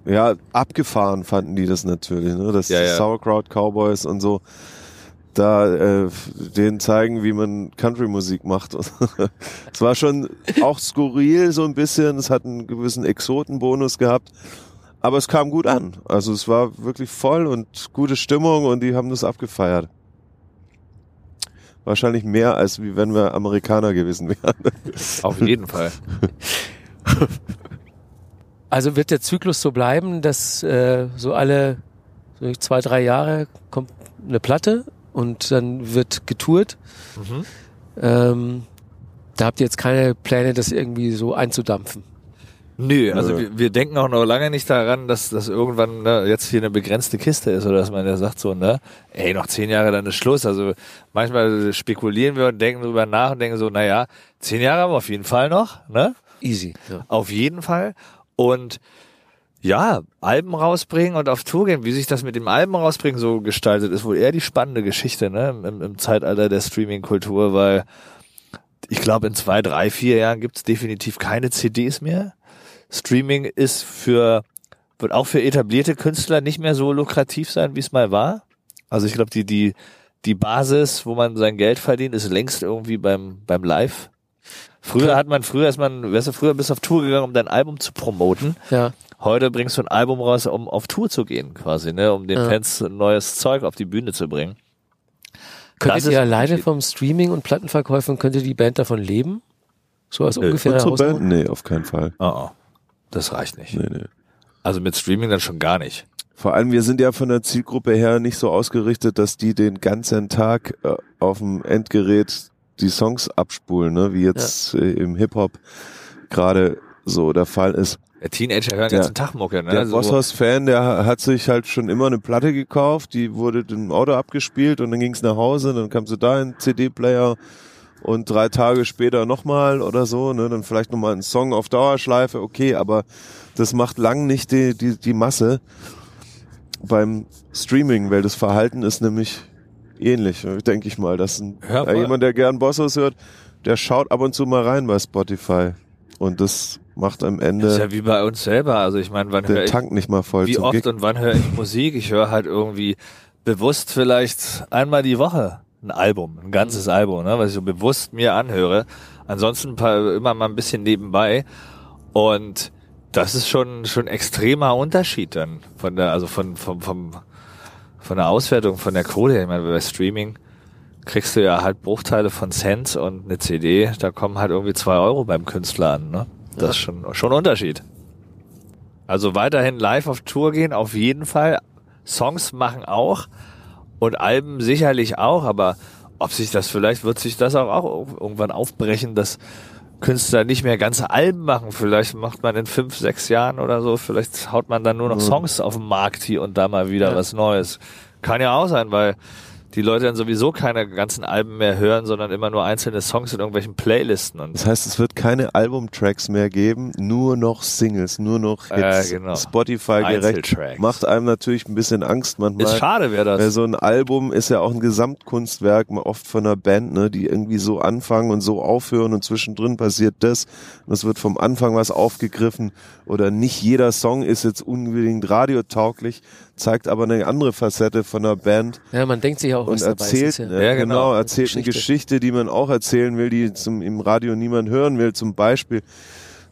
Ja, abgefahren fanden die das natürlich, ne? Das Ja, ja. Sauerkraut Cowboys und so. Da äh, denen zeigen, wie man Country-Musik macht. es war schon auch skurril so ein bisschen. Es hat einen gewissen Exotenbonus gehabt. Aber es kam gut an. Also es war wirklich voll und gute Stimmung und die haben das abgefeiert. Wahrscheinlich mehr, als wie wenn wir Amerikaner gewesen wären. Auf jeden Fall. Also wird der Zyklus so bleiben, dass äh, so alle so zwei, drei Jahre kommt eine Platte und dann wird getourt. Mhm. Ähm, da habt ihr jetzt keine Pläne, das irgendwie so einzudampfen. Nö, also wir, wir denken auch noch lange nicht daran, dass das irgendwann ne, jetzt hier eine begrenzte Kiste ist oder dass man ja sagt so, ne, ey, noch zehn Jahre, dann ist Schluss. Also manchmal spekulieren wir und denken drüber nach und denken so, naja, zehn Jahre haben wir auf jeden Fall noch, ne? Easy. Ja. Auf jeden Fall. Und Ja, Alben rausbringen und auf Tour gehen. Wie sich das mit dem Alben rausbringen so gestaltet, ist wohl eher die spannende Geschichte ne? im, im Zeitalter der Streaming-Kultur, weil ich glaube, in zwei, drei, vier Jahren gibt es definitiv keine CDs mehr. Streaming ist für, wird auch für etablierte Künstler nicht mehr so lukrativ sein, wie es mal war. Also ich glaube, die, die, die Basis, wo man sein Geld verdient, ist längst irgendwie beim, beim Live. Früher hat man, früher ist man, wärst du früher bis auf Tour gegangen, um dein Album zu promoten. Ja. Heute bringst du ein Album raus, um auf Tour zu gehen, quasi, ne, um den Ja. Fans neues Zeug auf die Bühne zu bringen. Könntet ihr ein alleine vom Streaming und Plattenverkäufen, könnte die Band davon leben? So als Nö. ungefähr Unsere? Band? Nee, auf keinen Fall. Oh, oh. Das reicht nicht. Nee, nee. Also mit Streaming dann schon gar nicht. Vor allem, wir sind ja von der Zielgruppe her nicht so ausgerichtet, dass die den ganzen Tag äh, auf dem Endgerät die Songs abspulen, ne? wie jetzt äh, im Hip-Hop gerade so der Fall ist. Der Teenager hören den ganzen Tag Mucke, ne? Der So- Bosshaus-Fan, der hat sich halt schon immer eine Platte gekauft, die wurde im Auto abgespielt und dann ging's nach Hause, dann kam sie da in CD-Player und drei Tage später nochmal oder so, ne, dann vielleicht nochmal ein Song auf Dauerschleife, okay, aber das macht lang nicht die, die, die Masse beim Streaming, weil das Verhalten ist nämlich ähnlich, denke ich mal, dass ein, Ja, jemand, der gern Bosshaus hört, der schaut ab und zu mal rein bei Spotify und das macht am Das ist Ende ja wie bei uns selber. Also ich meine, wann höre ich, Tank nicht mal voll wie oft Gig. und wann höre ich Musik? Ich höre halt irgendwie bewusst vielleicht einmal die Woche ein Album, ein ganzes Album, ne, was ich so bewusst mir anhöre. Ansonsten paar, immer mal ein bisschen nebenbei. Und das ist schon schon ein extremer Unterschied dann von der, also von vom, vom von der Auswertung von der Kohle. Ich meine, bei Streaming kriegst du ja halt Bruchteile von Cent und eine CD, da kommen halt irgendwie zwei Euro beim Künstler an. Ne? Das ist schon schon Unterschied. Also weiterhin live auf Tour gehen, auf jeden Fall. Songs machen auch und Alben sicherlich auch, aber ob sich das vielleicht wird sich das auch, auch irgendwann aufbrechen, dass Künstler nicht mehr ganze Alben machen. Vielleicht macht man in fünf, sechs Jahren oder so, vielleicht haut man dann nur noch Songs auf den Markt hier und da mal wieder Ja. was Neues. Kann ja auch sein, weil die Leute dann sowieso keine ganzen Alben mehr hören, sondern immer nur einzelne Songs in irgendwelchen Playlisten und Das heißt, es wird keine Albumtracks mehr geben, nur noch Singles, nur noch Hits. Äh, genau. Spotify gerecht. Macht einem natürlich ein bisschen Angst manchmal. ist schade, wäre das. Weil so ein Album ist ja auch ein Gesamtkunstwerk, mal oft von einer Band, ne, die irgendwie so anfangen und so aufhören und zwischendrin passiert das. Und es wird vom Anfang was aufgegriffen oder nicht jeder Song ist jetzt unbedingt radiotauglich, zeigt aber eine andere Facette von einer Band Ja, man denkt sich auch, und was dabei erzählt, ist. Ja. ne, Ja, genau, genau. erzählt eine Geschichte. Geschichte, die man auch erzählen will, die zum, im Radio niemand hören will, zum Beispiel.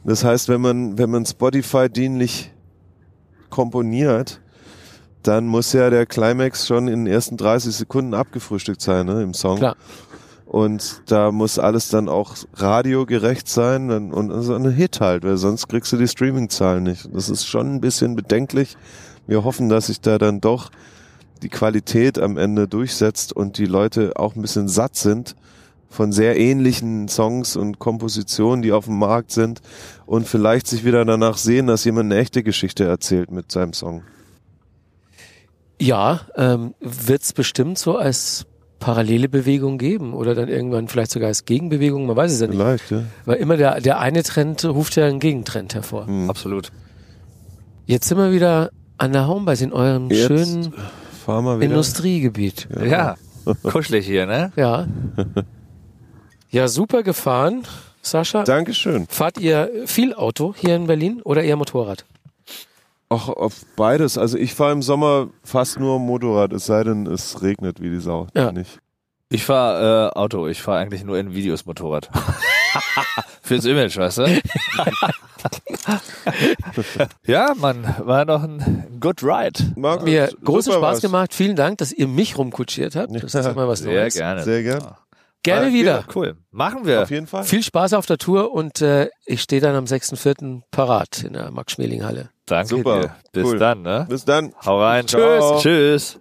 Das heißt, wenn man, wenn man Spotify dienlich komponiert, dann muss ja der Climax schon in den ersten 30 Sekunden abgefrühstückt sein, ne, im Song. Klar. Und da muss alles dann auch radiogerecht sein dann, und so ein Hit halt, weil sonst kriegst du die Streaming-Zahlen nicht. Das ist schon ein bisschen bedenklich. Wir hoffen, dass sich da dann doch die Qualität am Ende durchsetzt und die Leute auch ein bisschen satt sind von sehr ähnlichen Songs und Kompositionen, die auf dem Markt sind und vielleicht sich wieder danach sehen, dass jemand eine echte Geschichte erzählt mit seinem Song. Ja, ähm, wird es bestimmt so als parallele Bewegung geben oder dann irgendwann vielleicht sogar als Gegenbewegung, man weiß es ja nicht. Vielleicht, ja. Weil immer der, der eine Trend ruft ja einen Gegentrend hervor. Hm. Absolut. Jetzt sind wir wieder an der Homebase in eurem Jetzt schönen wir wieder. Industriegebiet. Ja. Kuschelig hier, ne? Ja. Ja, super gefahren, Sascha. Dankeschön. Fahrt ihr viel Auto hier in Berlin oder eher Motorrad? Auch auf beides. Also ich fahre im Sommer fast nur Motorrad, es sei denn, es regnet wie die Sau. Ja. Nicht. Ich fahre äh, Auto, ich fahre eigentlich nur in Videos Motorrad. Fürs Image, weißt du? ja, Mann, war noch ein good ride. Markus, Mir großen Spaß was. gemacht. Vielen Dank, dass ihr mich rumkutschiert habt. Das ist immer was Sehr Neues. gerne. Sehr gern. Gerne Ja, wieder. Cool. Machen wir. Auf jeden Fall. Viel Spaß auf der Tour und äh, ich stehe dann am 6.4. parat in der Max-Schmeling-Halle. Danke Super. dir. Bis Cool. dann, ne? Bis dann. Hau rein. Ciao. Tschüss.